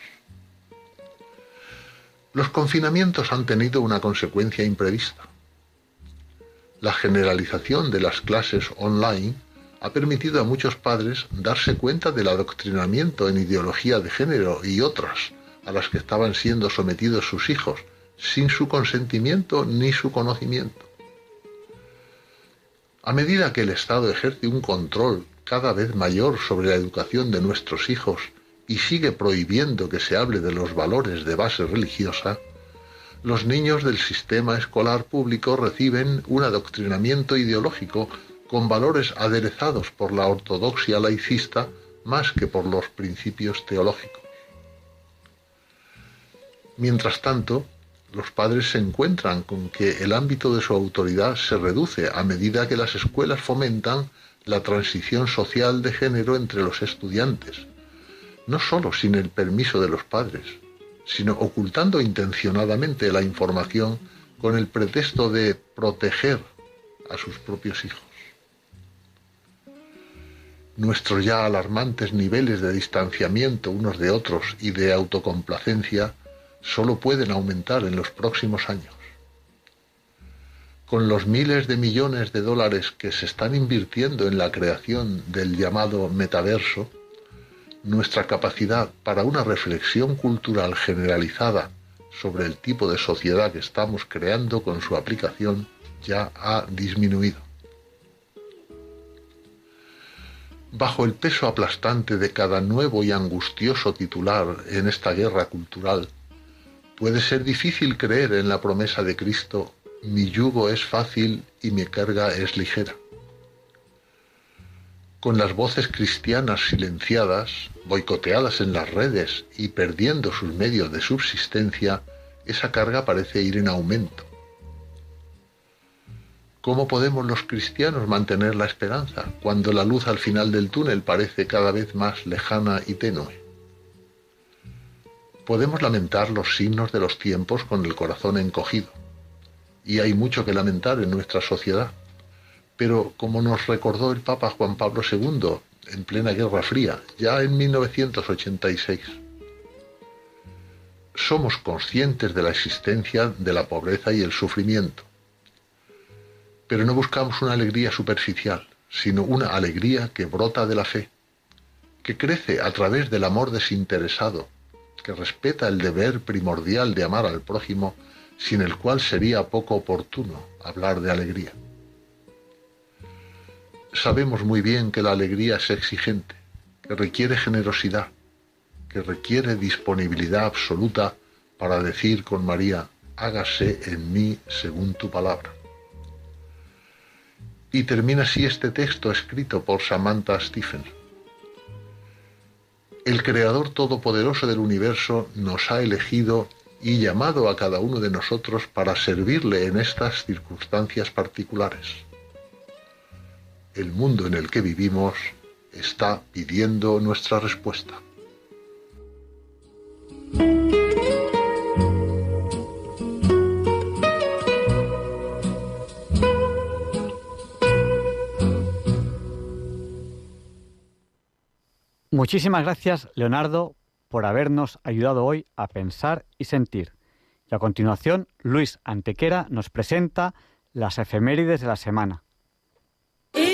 Los confinamientos han tenido una consecuencia imprevista. La generalización de las clases online ha permitido a muchos padres darse cuenta del adoctrinamiento en ideología de género y otras a las que estaban siendo sometidos sus hijos, sin su consentimiento ni su conocimiento. A medida que el Estado ejerce un control cada vez mayor sobre la educación de nuestros hijos y sigue prohibiendo que se hable de los valores de base religiosa, los niños del sistema escolar público reciben un adoctrinamiento ideológico con valores aderezados por la ortodoxia laicista más que por los principios teológicos. Mientras tanto, los padres se encuentran con que el ámbito de su autoridad se reduce a medida que las escuelas fomentan la transición social de género entre los estudiantes, no sólo sin el permiso de los padres, sino ocultando intencionadamente la información con el pretexto de proteger a sus propios hijos. Nuestros ya alarmantes niveles de distanciamiento unos de otros y de autocomplacencia solo pueden aumentar en los próximos años. Con los miles de millones de dólares que se están invirtiendo en la creación del llamado metaverso, nuestra capacidad para una reflexión cultural generalizada sobre el tipo de sociedad que estamos creando con su aplicación ya ha disminuido. Bajo el peso aplastante de cada nuevo y angustioso titular en esta guerra cultural, Puede ser difícil creer en la promesa de Cristo, mi yugo es fácil y mi carga es ligera. Con las voces cristianas silenciadas, boicoteadas en las redes y perdiendo sus medios de subsistencia, esa carga parece ir en aumento. ¿Cómo podemos los cristianos mantener la esperanza cuando la luz al final del túnel parece cada vez más lejana y tenue? Podemos lamentar los signos de los tiempos con el corazón encogido. Y hay mucho que lamentar en nuestra sociedad. Pero como nos recordó el Papa Juan Pablo II en plena Guerra Fría, ya en 1986, somos conscientes de la existencia de la pobreza y el sufrimiento. Pero no buscamos una alegría superficial, sino una alegría que brota de la fe, que crece a través del amor desinteresado, que respeta el deber primordial de amar al prójimo, sin el cual sería poco oportuno hablar de alegría. Sabemos muy bien que la alegría es exigente, que requiere generosidad, que requiere disponibilidad absoluta para decir con María, hágase en mí según tu palabra. Y termina así este texto escrito por Samantha Stephens el Creador Todopoderoso del universo nos ha elegido y llamado a cada uno de nosotros para servirle en estas circunstancias particulares. El mundo en el que vivimos está pidiendo nuestra respuesta. Muchísimas gracias, Leonardo, por habernos ayudado hoy a pensar y sentir. Y a continuación, Luis Antequera nos presenta las efemérides de la semana.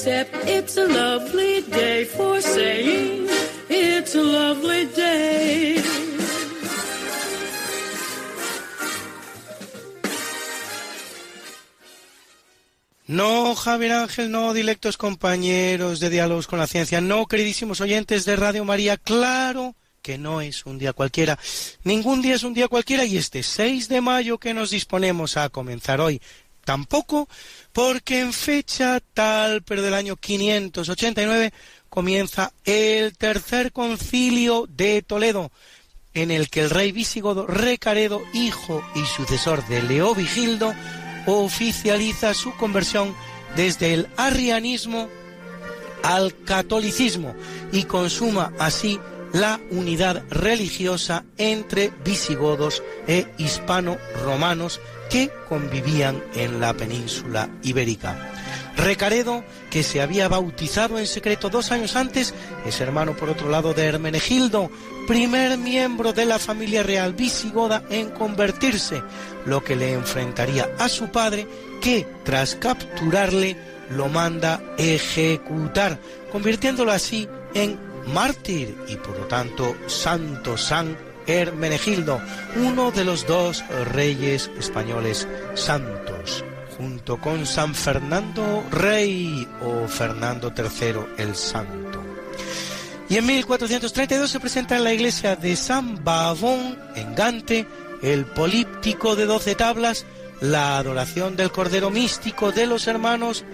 Except it's a lovely day for saying it's a lovely day. No, Javier Ángel, no, dilectos compañeros de Diálogos con la Ciencia, no, queridísimos oyentes de Radio María, claro que no es un día cualquiera. Ningún día es un día cualquiera y este 6 de mayo que nos disponemos a comenzar hoy tampoco, porque en fecha tal, pero del año 589, comienza el tercer concilio de Toledo, en el que el rey visigodo Recaredo, hijo y sucesor de Leovigildo, oficializa su conversión desde el arrianismo al catolicismo y consuma así la unidad religiosa entre visigodos e hispano-romanos que convivían en la península ibérica. Recaredo, que se había bautizado en secreto dos años antes, es hermano por otro lado de Hermenegildo, primer miembro de la familia real visigoda en convertirse, lo que le enfrentaría a su padre, que tras capturarle lo manda ejecutar, convirtiéndolo así en mártir y por lo tanto santo San Hermenegildo, uno de los dos reyes españoles santos junto con San Fernando Rey o Fernando III el Santo. Y en 1432 se presenta en la iglesia de San Bavón, en Gante, el políptico de doce tablas, la adoración del Cordero Místico de los hermanos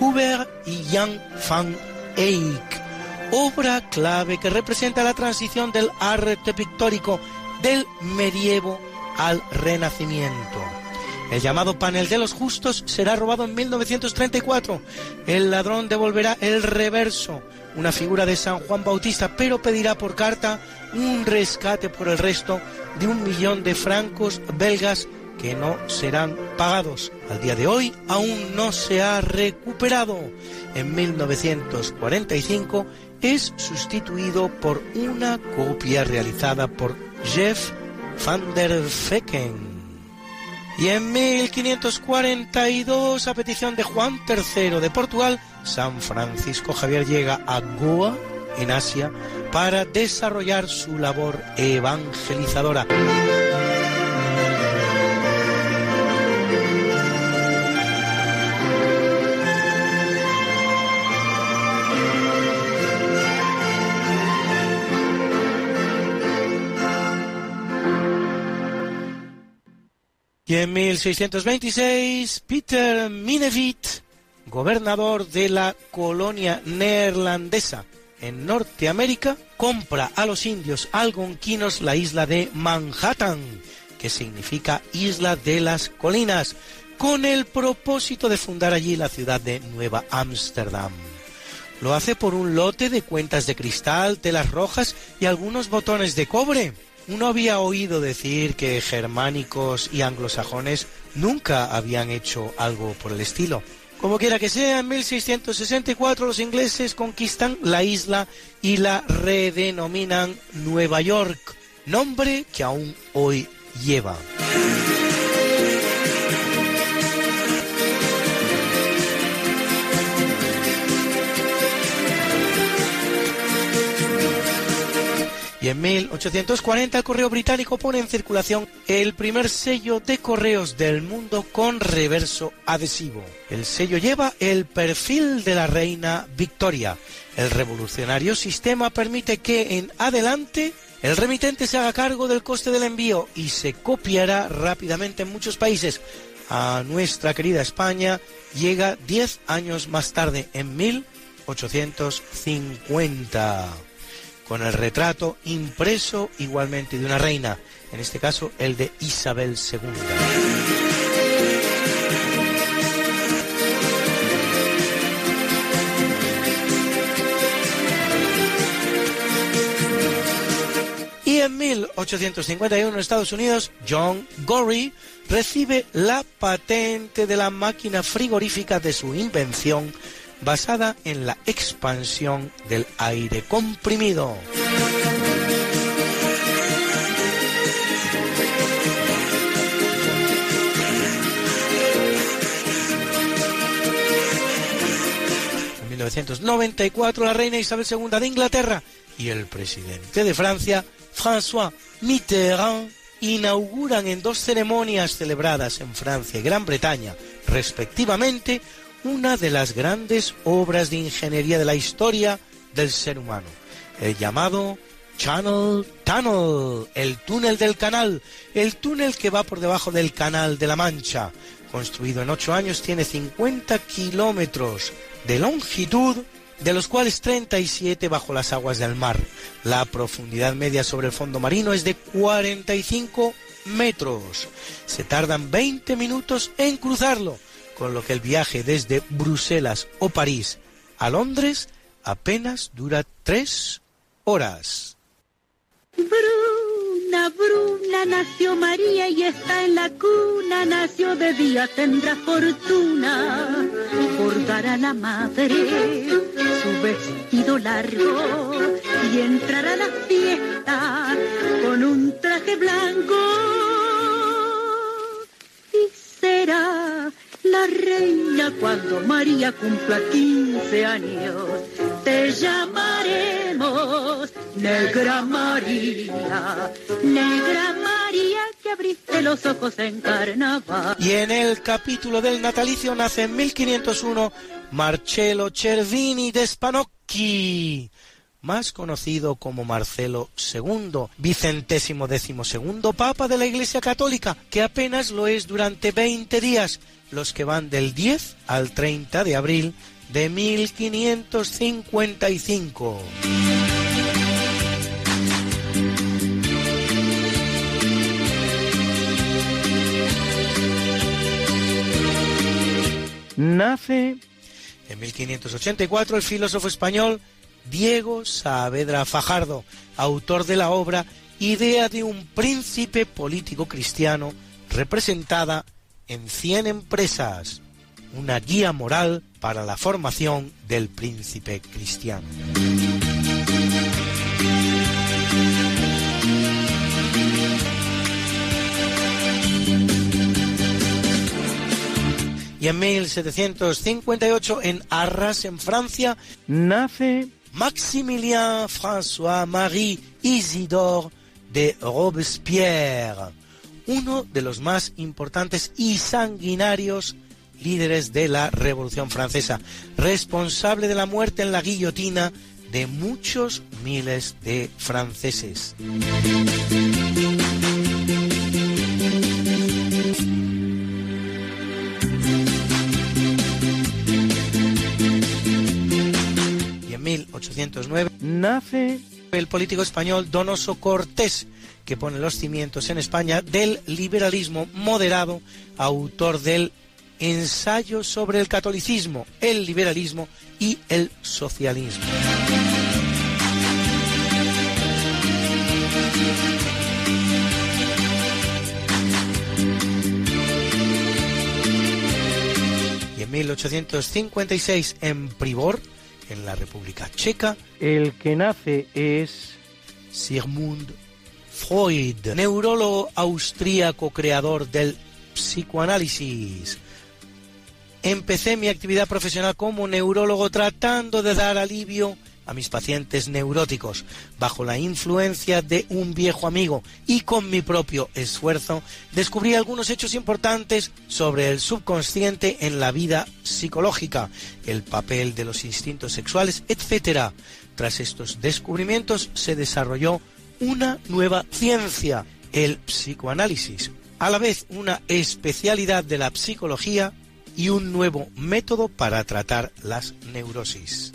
Hubert y Jan van Eyck, obra clave que representa la transición del arte pictórico del medievo al renacimiento. El llamado panel de los justos será robado en 1934. El ladrón devolverá el reverso, una figura de San Juan Bautista, pero pedirá por carta un rescate por el resto de un millón de francos belgas que no serán pagados. Al día de hoy aún no se ha recuperado. En 1945 es sustituido por una copia realizada por Jeff van der Vecken. Y en 1542, a petición de Juan III de Portugal, San Francisco Javier llega a Goa, en Asia, para desarrollar su labor evangelizadora. En 1626, Peter Minevit, gobernador de la colonia neerlandesa en Norteamérica, compra a los indios algonquinos la isla de Manhattan, que significa Isla de las Colinas, con el propósito de fundar allí la ciudad de Nueva Ámsterdam. Lo hace por un lote de cuentas de cristal, telas rojas y algunos botones de cobre uno había oído decir que germánicos y anglosajones nunca habían hecho algo por el estilo. Como quiera que sea, en 1664 los ingleses conquistan la isla y la redenominan Nueva York, nombre que aún hoy lleva. En 1840 el correo británico pone en circulación el primer sello de correos del mundo con reverso adhesivo. El sello lleva el perfil de la reina Victoria. El revolucionario sistema permite que en adelante el remitente se haga cargo del coste del envío y se copiará rápidamente en muchos países. A nuestra querida España llega 10 años más tarde, en 1850 con el retrato impreso igualmente de una reina, en este caso el de Isabel II. Y en 1851 en Estados Unidos, John Gorey recibe la patente de la máquina frigorífica de su invención basada en la expansión del aire comprimido. En 1994 la reina Isabel II de Inglaterra y el presidente de Francia, François Mitterrand, inauguran en dos ceremonias celebradas en Francia y Gran Bretaña, respectivamente, una de las grandes obras de ingeniería de la historia del ser humano, el llamado Channel Tunnel, el túnel del canal, el túnel que va por debajo del canal de la Mancha. Construido en ocho años, tiene 50 kilómetros de longitud, de los cuales 37 bajo las aguas del mar. La profundidad media sobre el fondo marino es de 45 metros. Se tardan 20 minutos en cruzarlo con lo que el viaje desde Bruselas o París a Londres apenas dura tres horas. Bruna, Bruna, nació María y está en la cuna, nació de día, tendrá fortuna. Bordará la madre su vestido largo y entrará a la fiesta con un traje blanco. Y será la reina cuando María cumpla 15 años. Te llamaremos Negra María, Negra María que abriste los ojos en carnaval. Y en el capítulo del natalicio nace en 1501 Marcello Cervini de Spanocchi, más conocido como Marcelo II, vicentésimo décimo segundo papa de la Iglesia Católica, que apenas lo es durante 20 días, los que van del 10 al 30 de abril de 1555. Nace en 1584 el filósofo español Diego Saavedra Fajardo, autor de la obra Idea de un príncipe político cristiano, representada en 100 empresas, una guía moral para la formación del príncipe cristiano. Y en 1758, en Arras, en Francia, nace Maximilien François-Marie Isidore de Robespierre, uno de los más importantes y sanguinarios líderes de la Revolución Francesa, responsable de la muerte en la guillotina de muchos miles de franceses. 1809 nace el político español Donoso Cortés, que pone los cimientos en España del liberalismo moderado, autor del ensayo sobre el catolicismo, el liberalismo y el socialismo. Y en 1856 en Pribor, en la República Checa, el que nace es Sigmund Freud, neurólogo austríaco creador del psicoanálisis. Empecé mi actividad profesional como neurólogo tratando de dar alivio a mis pacientes neuróticos bajo la influencia de un viejo amigo y con mi propio esfuerzo descubrí algunos hechos importantes sobre el subconsciente en la vida psicológica, el papel de los instintos sexuales, etc. Tras estos descubrimientos se desarrolló una nueva ciencia, el psicoanálisis, a la vez una especialidad de la psicología y un nuevo método para tratar las neurosis.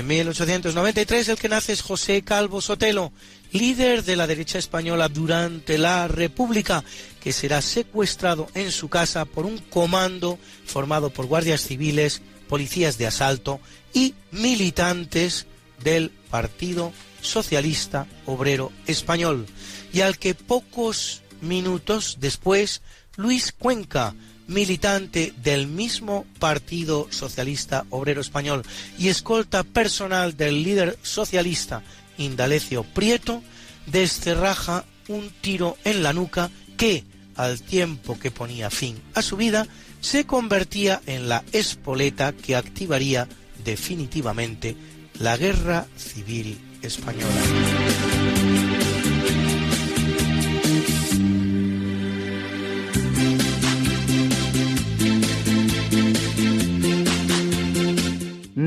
En 1893 el que nace es José Calvo Sotelo, líder de la derecha española durante la República, que será secuestrado en su casa por un comando formado por guardias civiles, policías de asalto y militantes del Partido Socialista Obrero Español, y al que pocos minutos después Luis Cuenca, militante del mismo Partido Socialista Obrero Español y escolta personal del líder socialista Indalecio Prieto, descerraja un tiro en la nuca que, al tiempo que ponía fin a su vida, se convertía en la espoleta que activaría definitivamente la Guerra Civil Española.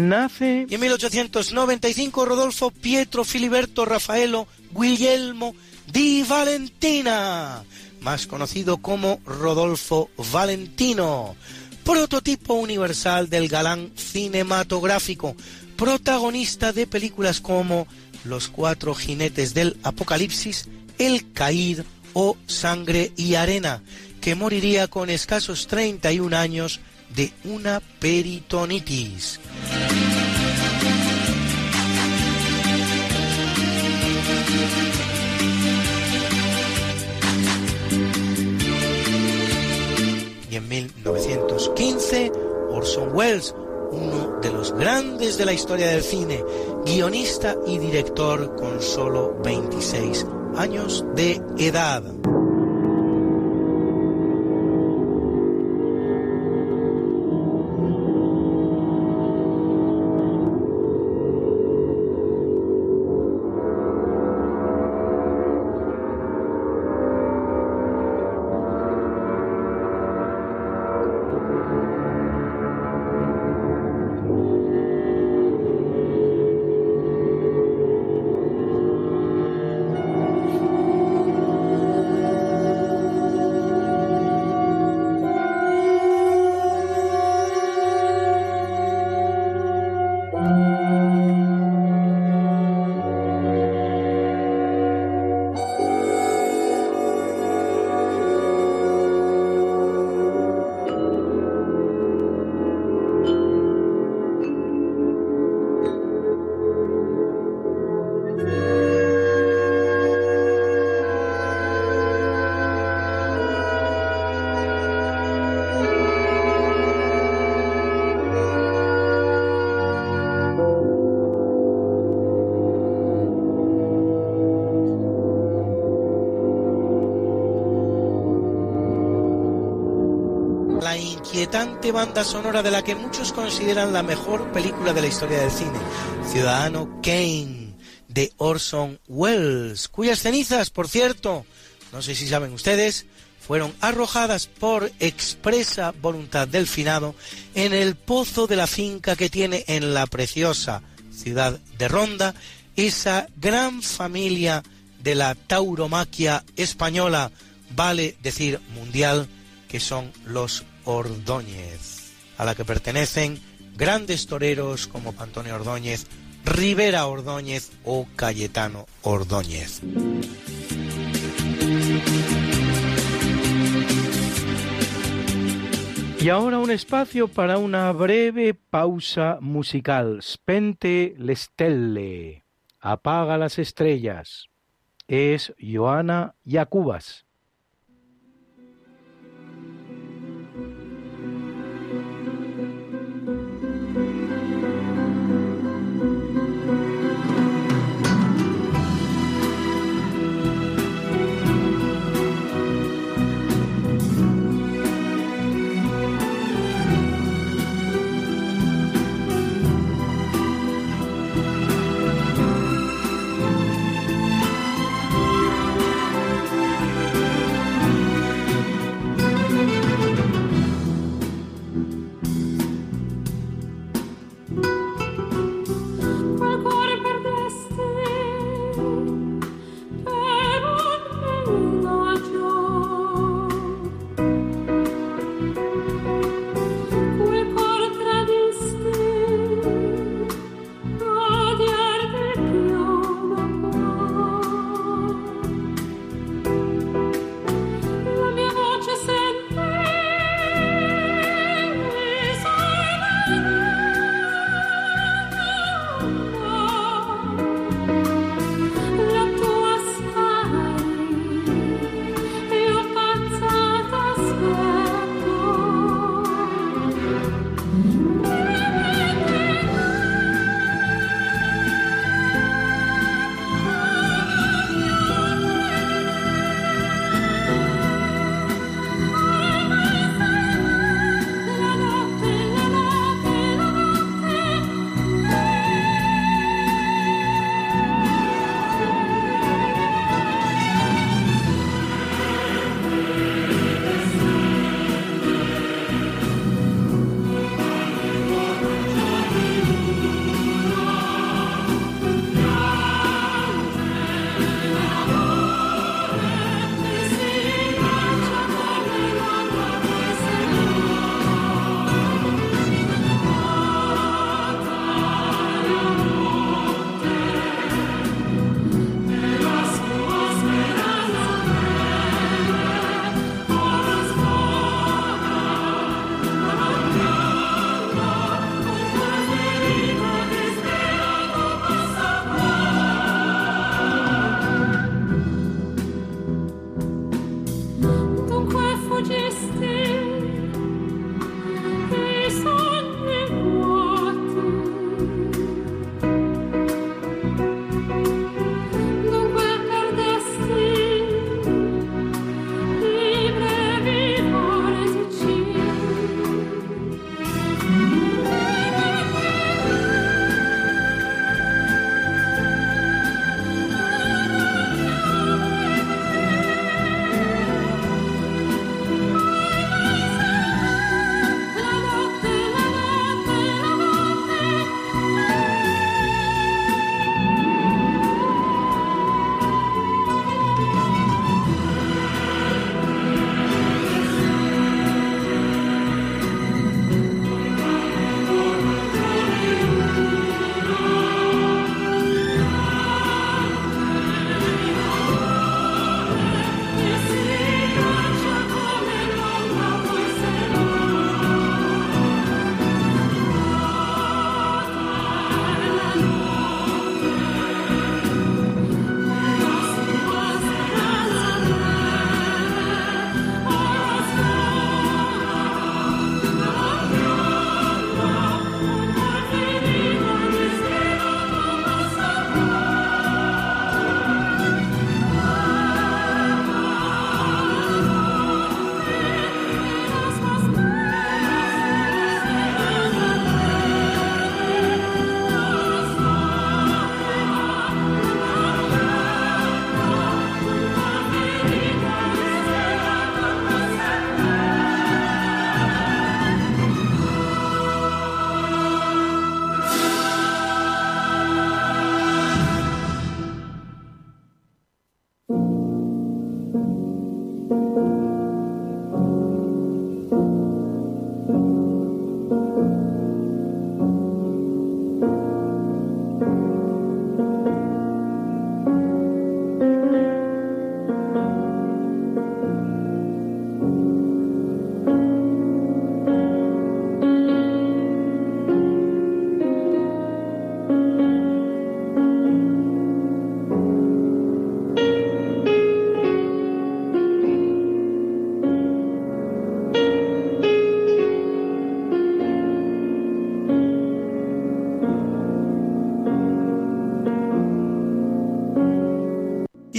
Nace en 1895 Rodolfo Pietro Filiberto Rafaelo Guglielmo di Valentina, más conocido como Rodolfo Valentino, prototipo universal del galán cinematográfico, protagonista de películas como Los cuatro jinetes del apocalipsis, El Caíd o Sangre y Arena, que moriría con escasos 31 años de una peritonitis. Y en 1915, Orson Welles, uno de los grandes de la historia del cine, guionista y director con solo 26 años de edad. Banda sonora de la que muchos consideran la mejor película de la historia del cine, Ciudadano Kane, de Orson Welles, cuyas cenizas, por cierto, no sé si saben ustedes, fueron arrojadas por expresa voluntad del finado en el pozo de la finca que tiene en la preciosa ciudad de Ronda esa gran familia de la tauromaquia española, vale decir mundial, que son los Ordóñez, a la que pertenecen grandes toreros como Antonio Ordóñez, Rivera Ordóñez o Cayetano Ordóñez. Y ahora un espacio para una breve pausa musical. Spente le stelle. Apaga las estrellas. Es Joana Yacubas.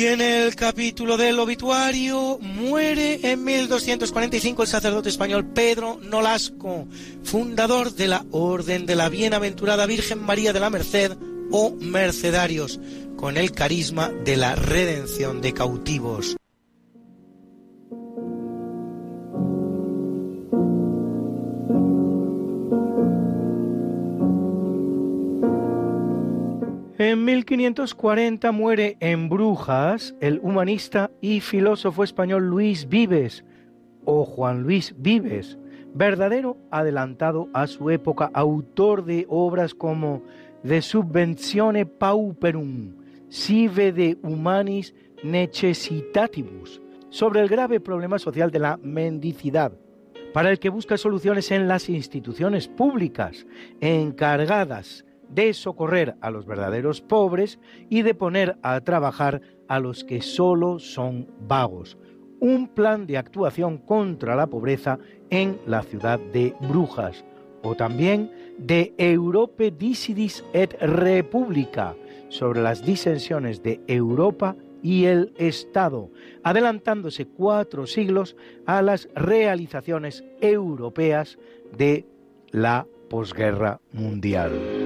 En el capítulo del obituario muere en 1245 el sacerdote español Pedro Nolasco, fundador de la Orden de la Bienaventurada Virgen María de la Merced o Mercedarios, con el carisma de la redención de cautivos. En 1540 muere en Brujas el humanista y filósofo español Luis Vives, o Juan Luis Vives, verdadero adelantado a su época, autor de obras como De Subventione Pauperum, Sive de Humanis Necessitatibus, sobre el grave problema social de la mendicidad, para el que busca soluciones en las instituciones públicas encargadas de socorrer a los verdaderos pobres y de poner a trabajar a los que solo son vagos. Un plan de actuación contra la pobreza en la ciudad de Brujas, o también de Europe Disidis et República, sobre las disensiones de Europa y el Estado, adelantándose cuatro siglos a las realizaciones europeas de la posguerra mundial.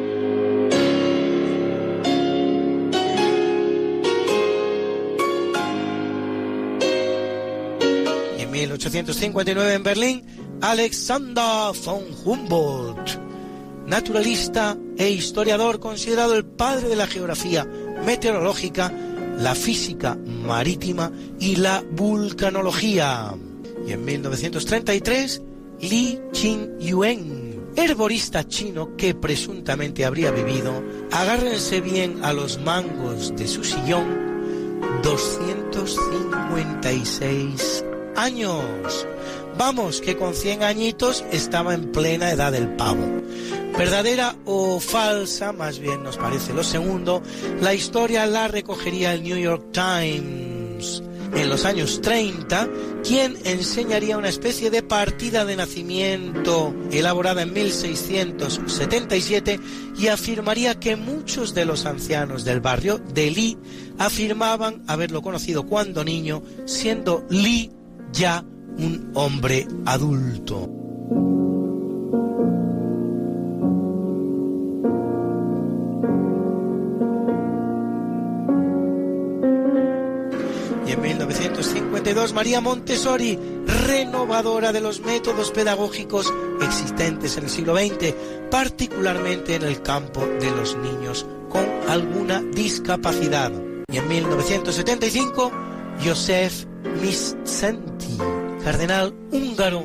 1859 en Berlín, Alexander von Humboldt, naturalista e historiador considerado el padre de la geografía meteorológica, la física marítima y la vulcanología. Y en 1933, Li Qin-yuen, herborista chino que presuntamente habría vivido, agárrense bien a los mangos de su sillón, 256 años. Vamos, que con 100 añitos estaba en plena edad del pavo. Verdadera o falsa, más bien nos parece lo segundo, la historia la recogería el New York Times en los años 30, quien enseñaría una especie de partida de nacimiento elaborada en 1677 y afirmaría que muchos de los ancianos del barrio de Lee afirmaban haberlo conocido cuando niño, siendo Lee ya un hombre adulto. Y en 1952 María Montessori, renovadora de los métodos pedagógicos existentes en el siglo XX, particularmente en el campo de los niños con alguna discapacidad. Y en 1975, Josef Miscenti, cardenal húngaro,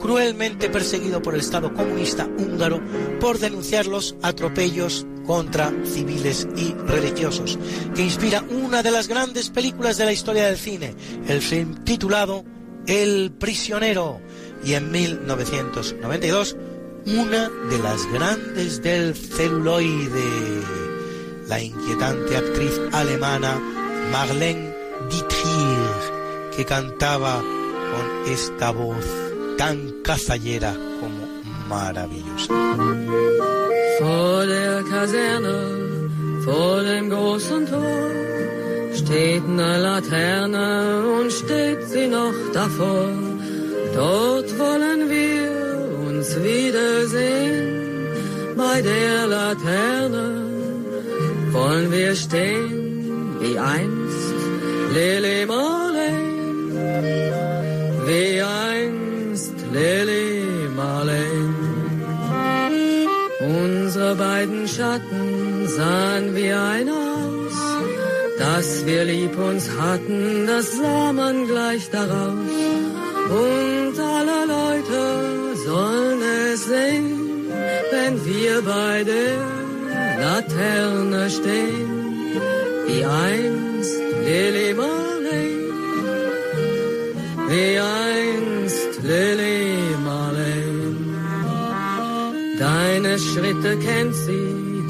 cruelmente perseguido por el Estado comunista húngaro por denunciar los atropellos contra civiles y religiosos, que inspira una de las grandes películas de la historia del cine, el film titulado El prisionero, y en 1992 una de las grandes del celuloide, la inquietante actriz alemana Marlene Dietrich, que cantaba con esta voz tan cazallera como maravillosa. Vor der Kaserne, vor dem großen Tor, steht eine Laterne und steht sie noch davor. Dort wollen wir uns wiedersehen, bei der Laterne wollen wir stehen, wie einst Marleen, wie einst Lili Marleen. Unsere beiden Schatten sahen wie ein aus, dass wir lieb uns hatten, das sah man gleich daraus. Und alle Leute sollen es sehen, wenn wir bei der Laterne stehen, wie einst Lili Marleen, wie einst Lili Marleen. Deine Schritte kennt sie,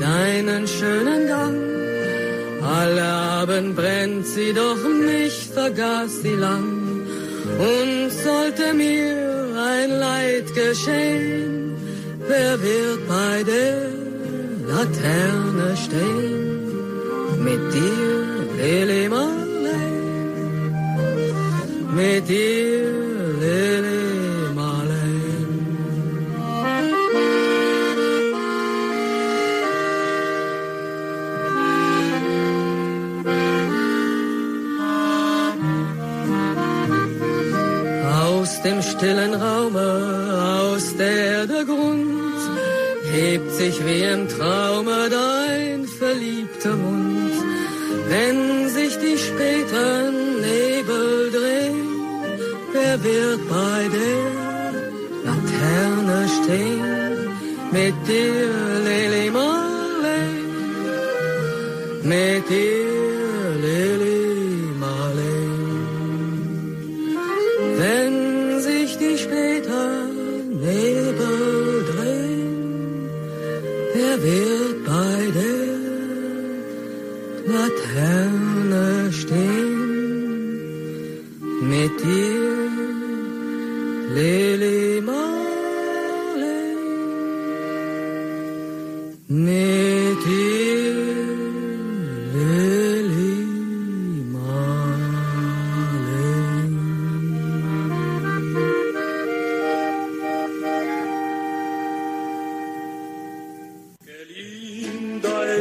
deinen schönen Gang. Alle Abend brennt sie, doch mich vergaß sie lang. Und sollte mir ein Leid geschehen, wer wird bei der Laterne stehen? Mit dir, Lili Marleen, mit dir, Lili Marleen. Aus dem stillen Raume, aus der der Grund hebt sich wie im Traume dein verliebter Mund. Wenn sich die späten wer wird bei der Laterne stehen? Mit dir, Lili Marleen, eh. mit dir,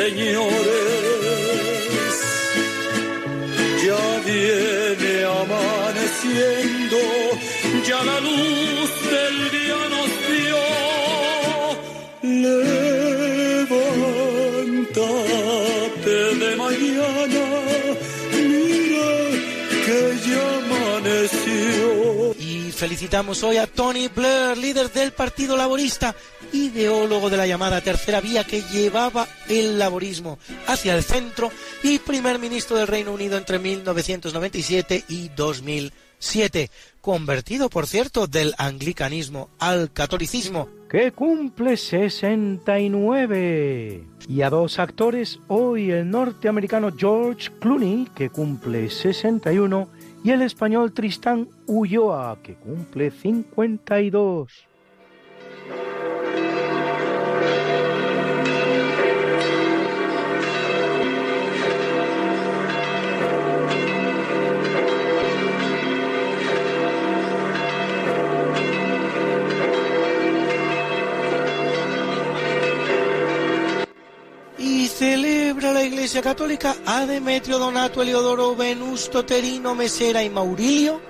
ruiseñores. Ya viene amaneciendo, ya la luz del día felicitamos hoy a Tony Blair, líder del Partido Laborista, ideólogo de la llamada tercera vía que llevaba el laborismo hacia el centro y primer ministro del Reino Unido entre 1997 y 2007, convertido, por cierto, del anglicanismo al catolicismo. que cumple 69. Y a dos actores, hoy el norteamericano George Clooney, que cumple 61, y el español Tristán Ulloa, que cumple 52. Iglesia Católica a Demetrio Donato Eliodoro Venusto Terino Mesera y Maurilio.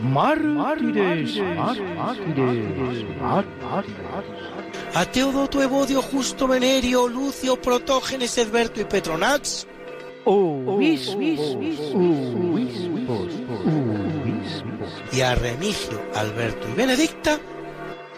Mártires, mártires, mártires. A Teodoto Evodio Justo Venerio Lucio Protógenes Edberto y Petronats. Obispos, Y a Remigio Alberto y Benedicta.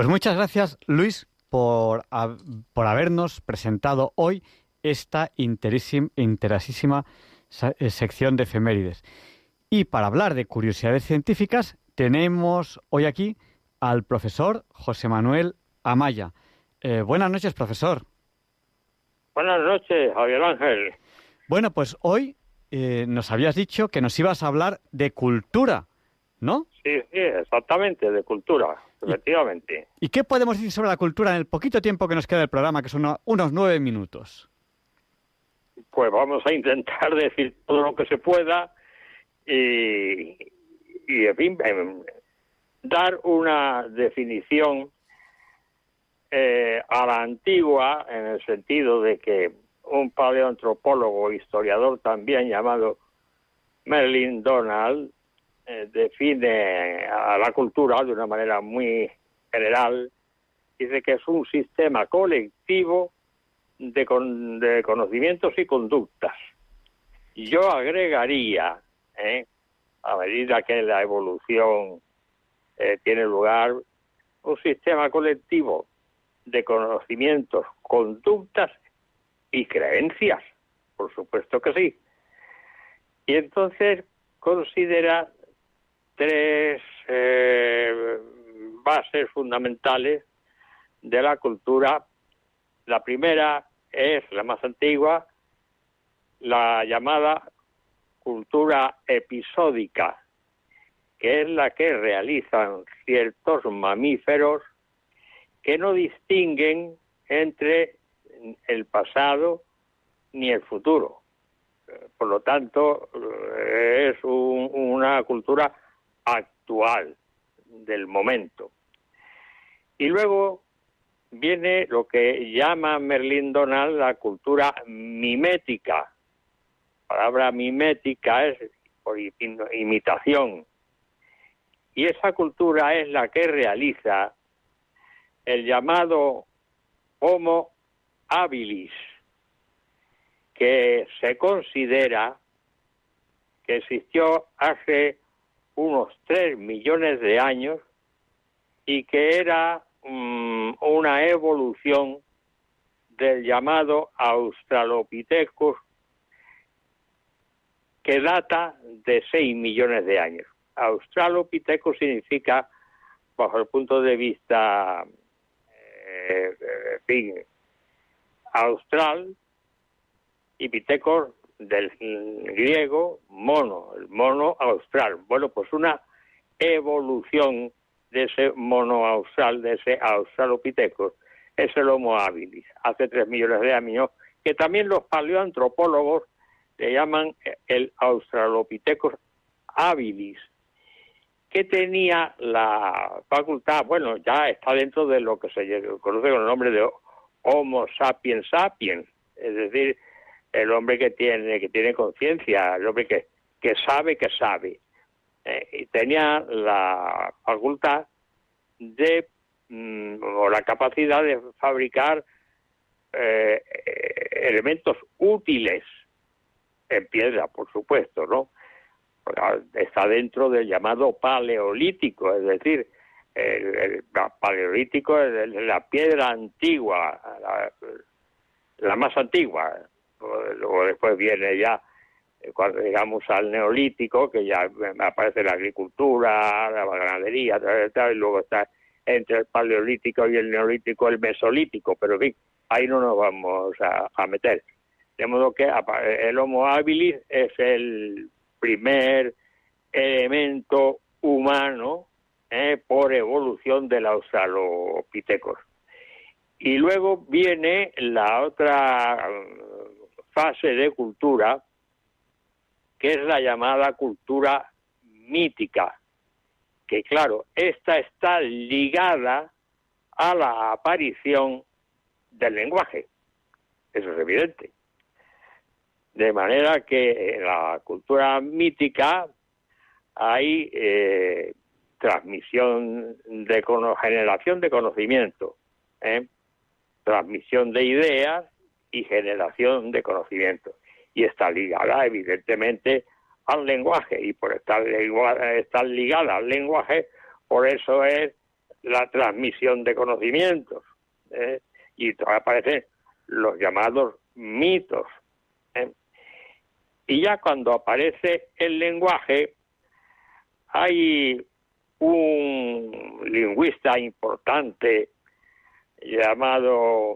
Pues muchas gracias, Luis, por, por habernos presentado hoy esta interesísima eh, sección de efemérides. Y para hablar de curiosidades científicas, tenemos hoy aquí al profesor José Manuel Amaya. Eh, buenas noches, profesor. Buenas noches, Javier Ángel. Bueno, pues hoy eh, nos habías dicho que nos ibas a hablar de cultura, ¿no? Sí, sí, exactamente, de cultura, efectivamente. ¿Y qué podemos decir sobre la cultura en el poquito tiempo que nos queda del programa, que son uno- unos nueve minutos? Pues vamos a intentar *laughs* decir todo lo que se pueda y, y en fin, em, dar una definición eh, a la antigua, en el sentido de que un paleoantropólogo, historiador también llamado Merlin Donald, define a la cultura de una manera muy general, dice que es un sistema colectivo de, con- de conocimientos y conductas. Yo agregaría, ¿eh? a medida que la evolución eh, tiene lugar, un sistema colectivo de conocimientos, conductas y creencias, por supuesto que sí. Y entonces considera tres eh, bases fundamentales de la cultura. La primera es la más antigua, la llamada cultura episódica, que es la que realizan ciertos mamíferos que no distinguen entre el pasado ni el futuro. Por lo tanto, eh, es un- una cultura actual del momento. Y luego viene lo que llama Merlin Donald la cultura mimética. La palabra mimética es imitación. Y esa cultura es la que realiza el llamado Homo habilis, que se considera que existió hace unos 3 millones de años y que era mm, una evolución del llamado Australopithecus que data de 6 millones de años. Australopithecus significa, bajo el punto de vista, eh, fin, austral, y Pitecos del griego mono, el mono austral. Bueno, pues una evolución de ese mono austral, de ese australopithecus, es el Homo habilis, hace tres millones de años, que también los paleoantropólogos le llaman el Australopithecus habilis, que tenía la facultad, bueno, ya está dentro de lo que se conoce con el nombre de Homo sapiens sapiens, es decir, el hombre que tiene que tiene conciencia, el hombre que, que sabe que sabe. Eh, y tenía la facultad de mm, o la capacidad de fabricar eh, elementos útiles en piedra, por supuesto, ¿no? Está dentro del llamado paleolítico, es decir, el, paleolítico es la piedra antigua, la más antigua. Luego después viene ya, cuando llegamos al neolítico, que ya aparece la agricultura, la ganadería, y luego está entre el paleolítico y el neolítico el mesolítico, pero en fin, ahí no nos vamos a, meter. De modo que el Homo habilis es el primer elemento humano eh, por evolución del Australopithecus. Y luego viene la otra fase de cultura, que es la llamada cultura mítica, que claro, esta está ligada a la aparición del lenguaje. Eso es evidente. De manera que en la cultura mítica hay eh, transmisión de generación de conocimiento, ¿eh? transmisión de ideas y generación de conocimiento. Y está ligada, evidentemente, al lenguaje. Y por estar, estar ligada al lenguaje, por eso es la transmisión de conocimientos. ¿eh? Y aparecen los llamados mitos. ¿eh? Y ya cuando aparece el lenguaje, hay un lingüista importante llamado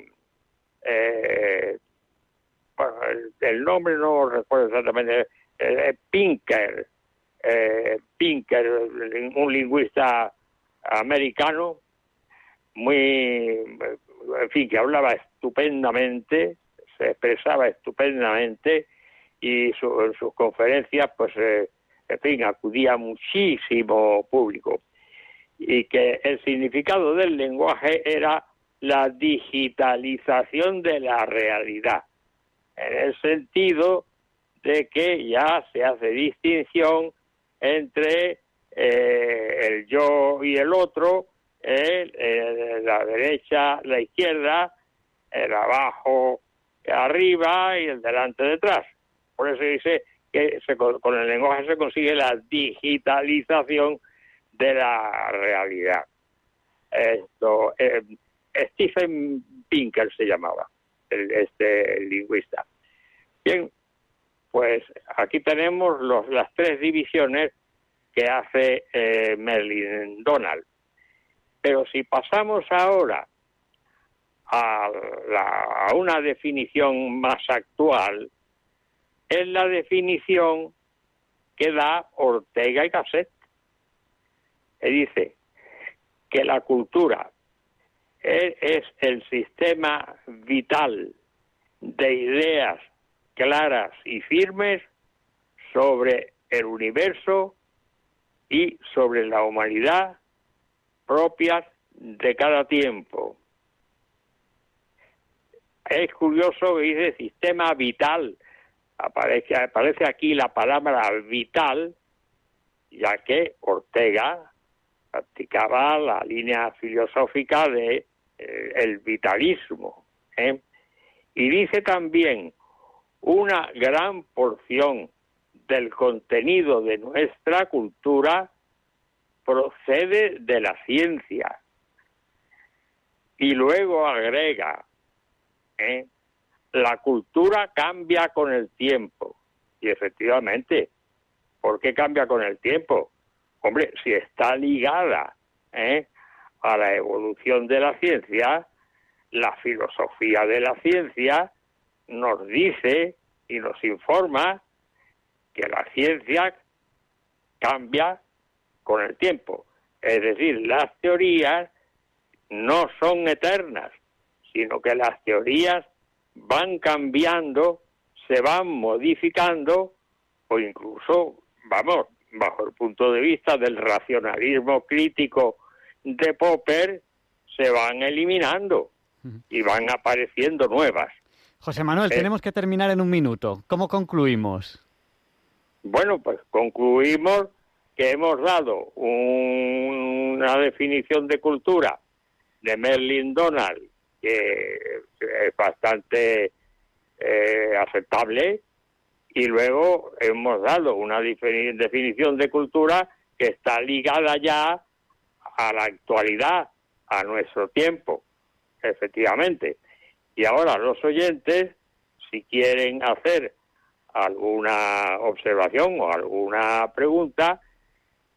eh, el, nombre no recuerdo exactamente eh, Pinker eh, Pinker un lingüista americano muy en fin que hablaba estupendamente se expresaba estupendamente y su, en sus conferencias pues en fin acudía muchísimo público. Y que el significado del lenguaje era la digitalización de la realidad, en el sentido de que ya se hace distinción entre eh, el yo y el otro, la derecha, la izquierda, el abajo, arriba y el delante detrás. Por eso dice que se con, con el lenguaje se consigue la digitalización de la realidad. Esto, eh, Stephen Pinker se llamaba, este lingüista. Bien, pues aquí tenemos las tres divisiones que hace eh, Merlin Donald. Pero si pasamos ahora a, la- a una definición más actual, es la definición que da Ortega y Gasset. Que dice que la cultura es, el sistema vital de ideas claras y firmes sobre el universo y sobre la humanidad propias de cada tiempo. Es curioso que dice sistema vital. Aparece, aparece aquí la palabra vital, ya que Ortega practicaba la línea filosófica de el vitalismo. ¿eh? Y dice también una gran porción del contenido de nuestra cultura procede de la ciencia. Y luego agrega, ¿eh? la cultura cambia con el tiempo. Y efectivamente, ¿por qué cambia con el tiempo? Hombre, si está ligada ¿eh? A la evolución de la ciencia, la filosofía de la ciencia nos dice y nos informa que la ciencia cambia con el tiempo. Es decir, las teorías no son eternas, sino que las teorías van cambiando, se van modificando o incluso, vamos, bajo el punto de vista del racionalismo crítico de Popper, se van eliminando y van apareciendo nuevas. José Manuel, Eh. tenemos que terminar en un minuto. ¿Cómo concluimos? Bueno, pues concluimos que hemos dado un- una definición de cultura de Merlin Donald que es bastante eh, aceptable y luego hemos dado una definición de cultura que está ligada ya a la actualidad, a nuestro tiempo, efectivamente. Y ahora los oyentes, si quieren hacer alguna observación o alguna pregunta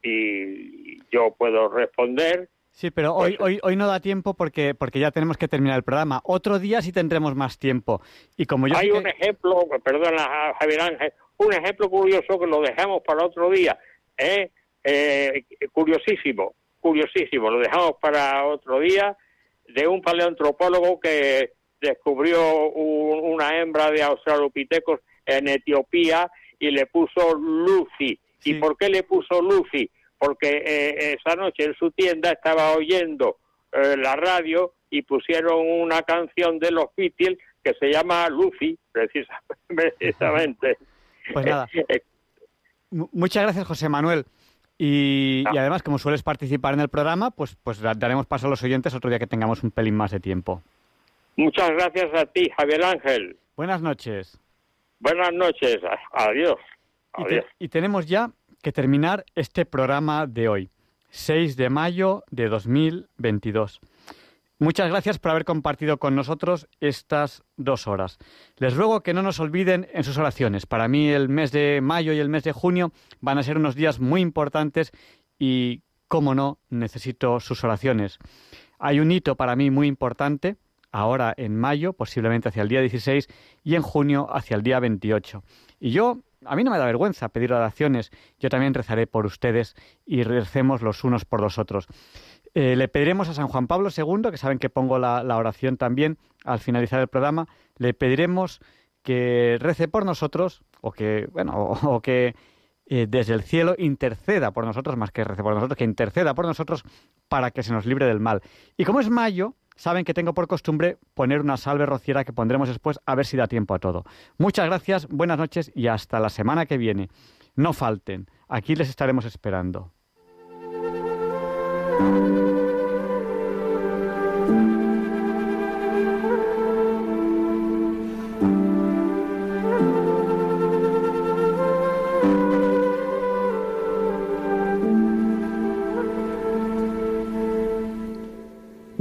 y yo puedo responder, Sí, pero hoy, hoy, hoy no da tiempo porque, porque ya tenemos que terminar el programa. Otro día sí tendremos más tiempo. Y como yo Hay que- un ejemplo, perdona Javier Ángel, un ejemplo curioso que lo dejamos para otro día, ¿eh? Eh, curiosísimo, curiosísimo, lo dejamos para otro día, de un paleoantropólogo que descubrió un- una hembra de australopitecos en Etiopía y le puso Lucy. ¿Y por qué le puso Lucy? Porque eh, esa noche en su tienda estaba oyendo eh, la radio y pusieron una canción de los Beatles que se llama Lucy, precisa- precisamente. Pues nada. *laughs* Eh, Mu- Muchas gracias, José Manuel. Y, y además, como sueles participar en el programa, pues, pues da- daremos paso a los oyentes otro día que tengamos un pelín más de tiempo. Muchas gracias a ti, Javier Ángel. Buenas noches. Buenas noches. Adiós. Y, te- y tenemos ya que terminar este programa de hoy, 6 de mayo de 2022. Muchas gracias por haber compartido con nosotros estas dos horas. Les ruego que no nos olviden en sus oraciones. Para mí el mes de mayo y el mes de junio van a ser unos días muy importantes y, como no, necesito sus oraciones. Hay un hito para mí muy importante, ahora en mayo, posiblemente hacia el día 16, y en junio hacia el día 28. Y yo, a mí no me da vergüenza pedir oraciones, yo también rezaré por ustedes y recemos los unos por los otros. Eh, le pediremos a San Juan Pablo II, que saben que pongo la, oración también al finalizar el programa, le pediremos que rece por nosotros o que, bueno, o, que eh, desde el cielo interceda por nosotros, más que rece por nosotros, que interceda por nosotros para que se nos libre del mal. Y como es mayo, saben que tengo por costumbre poner una salve rociera que pondremos después a ver si da tiempo a todo. Muchas gracias, buenas noches y hasta la semana que viene. No falten, aquí les estaremos esperando.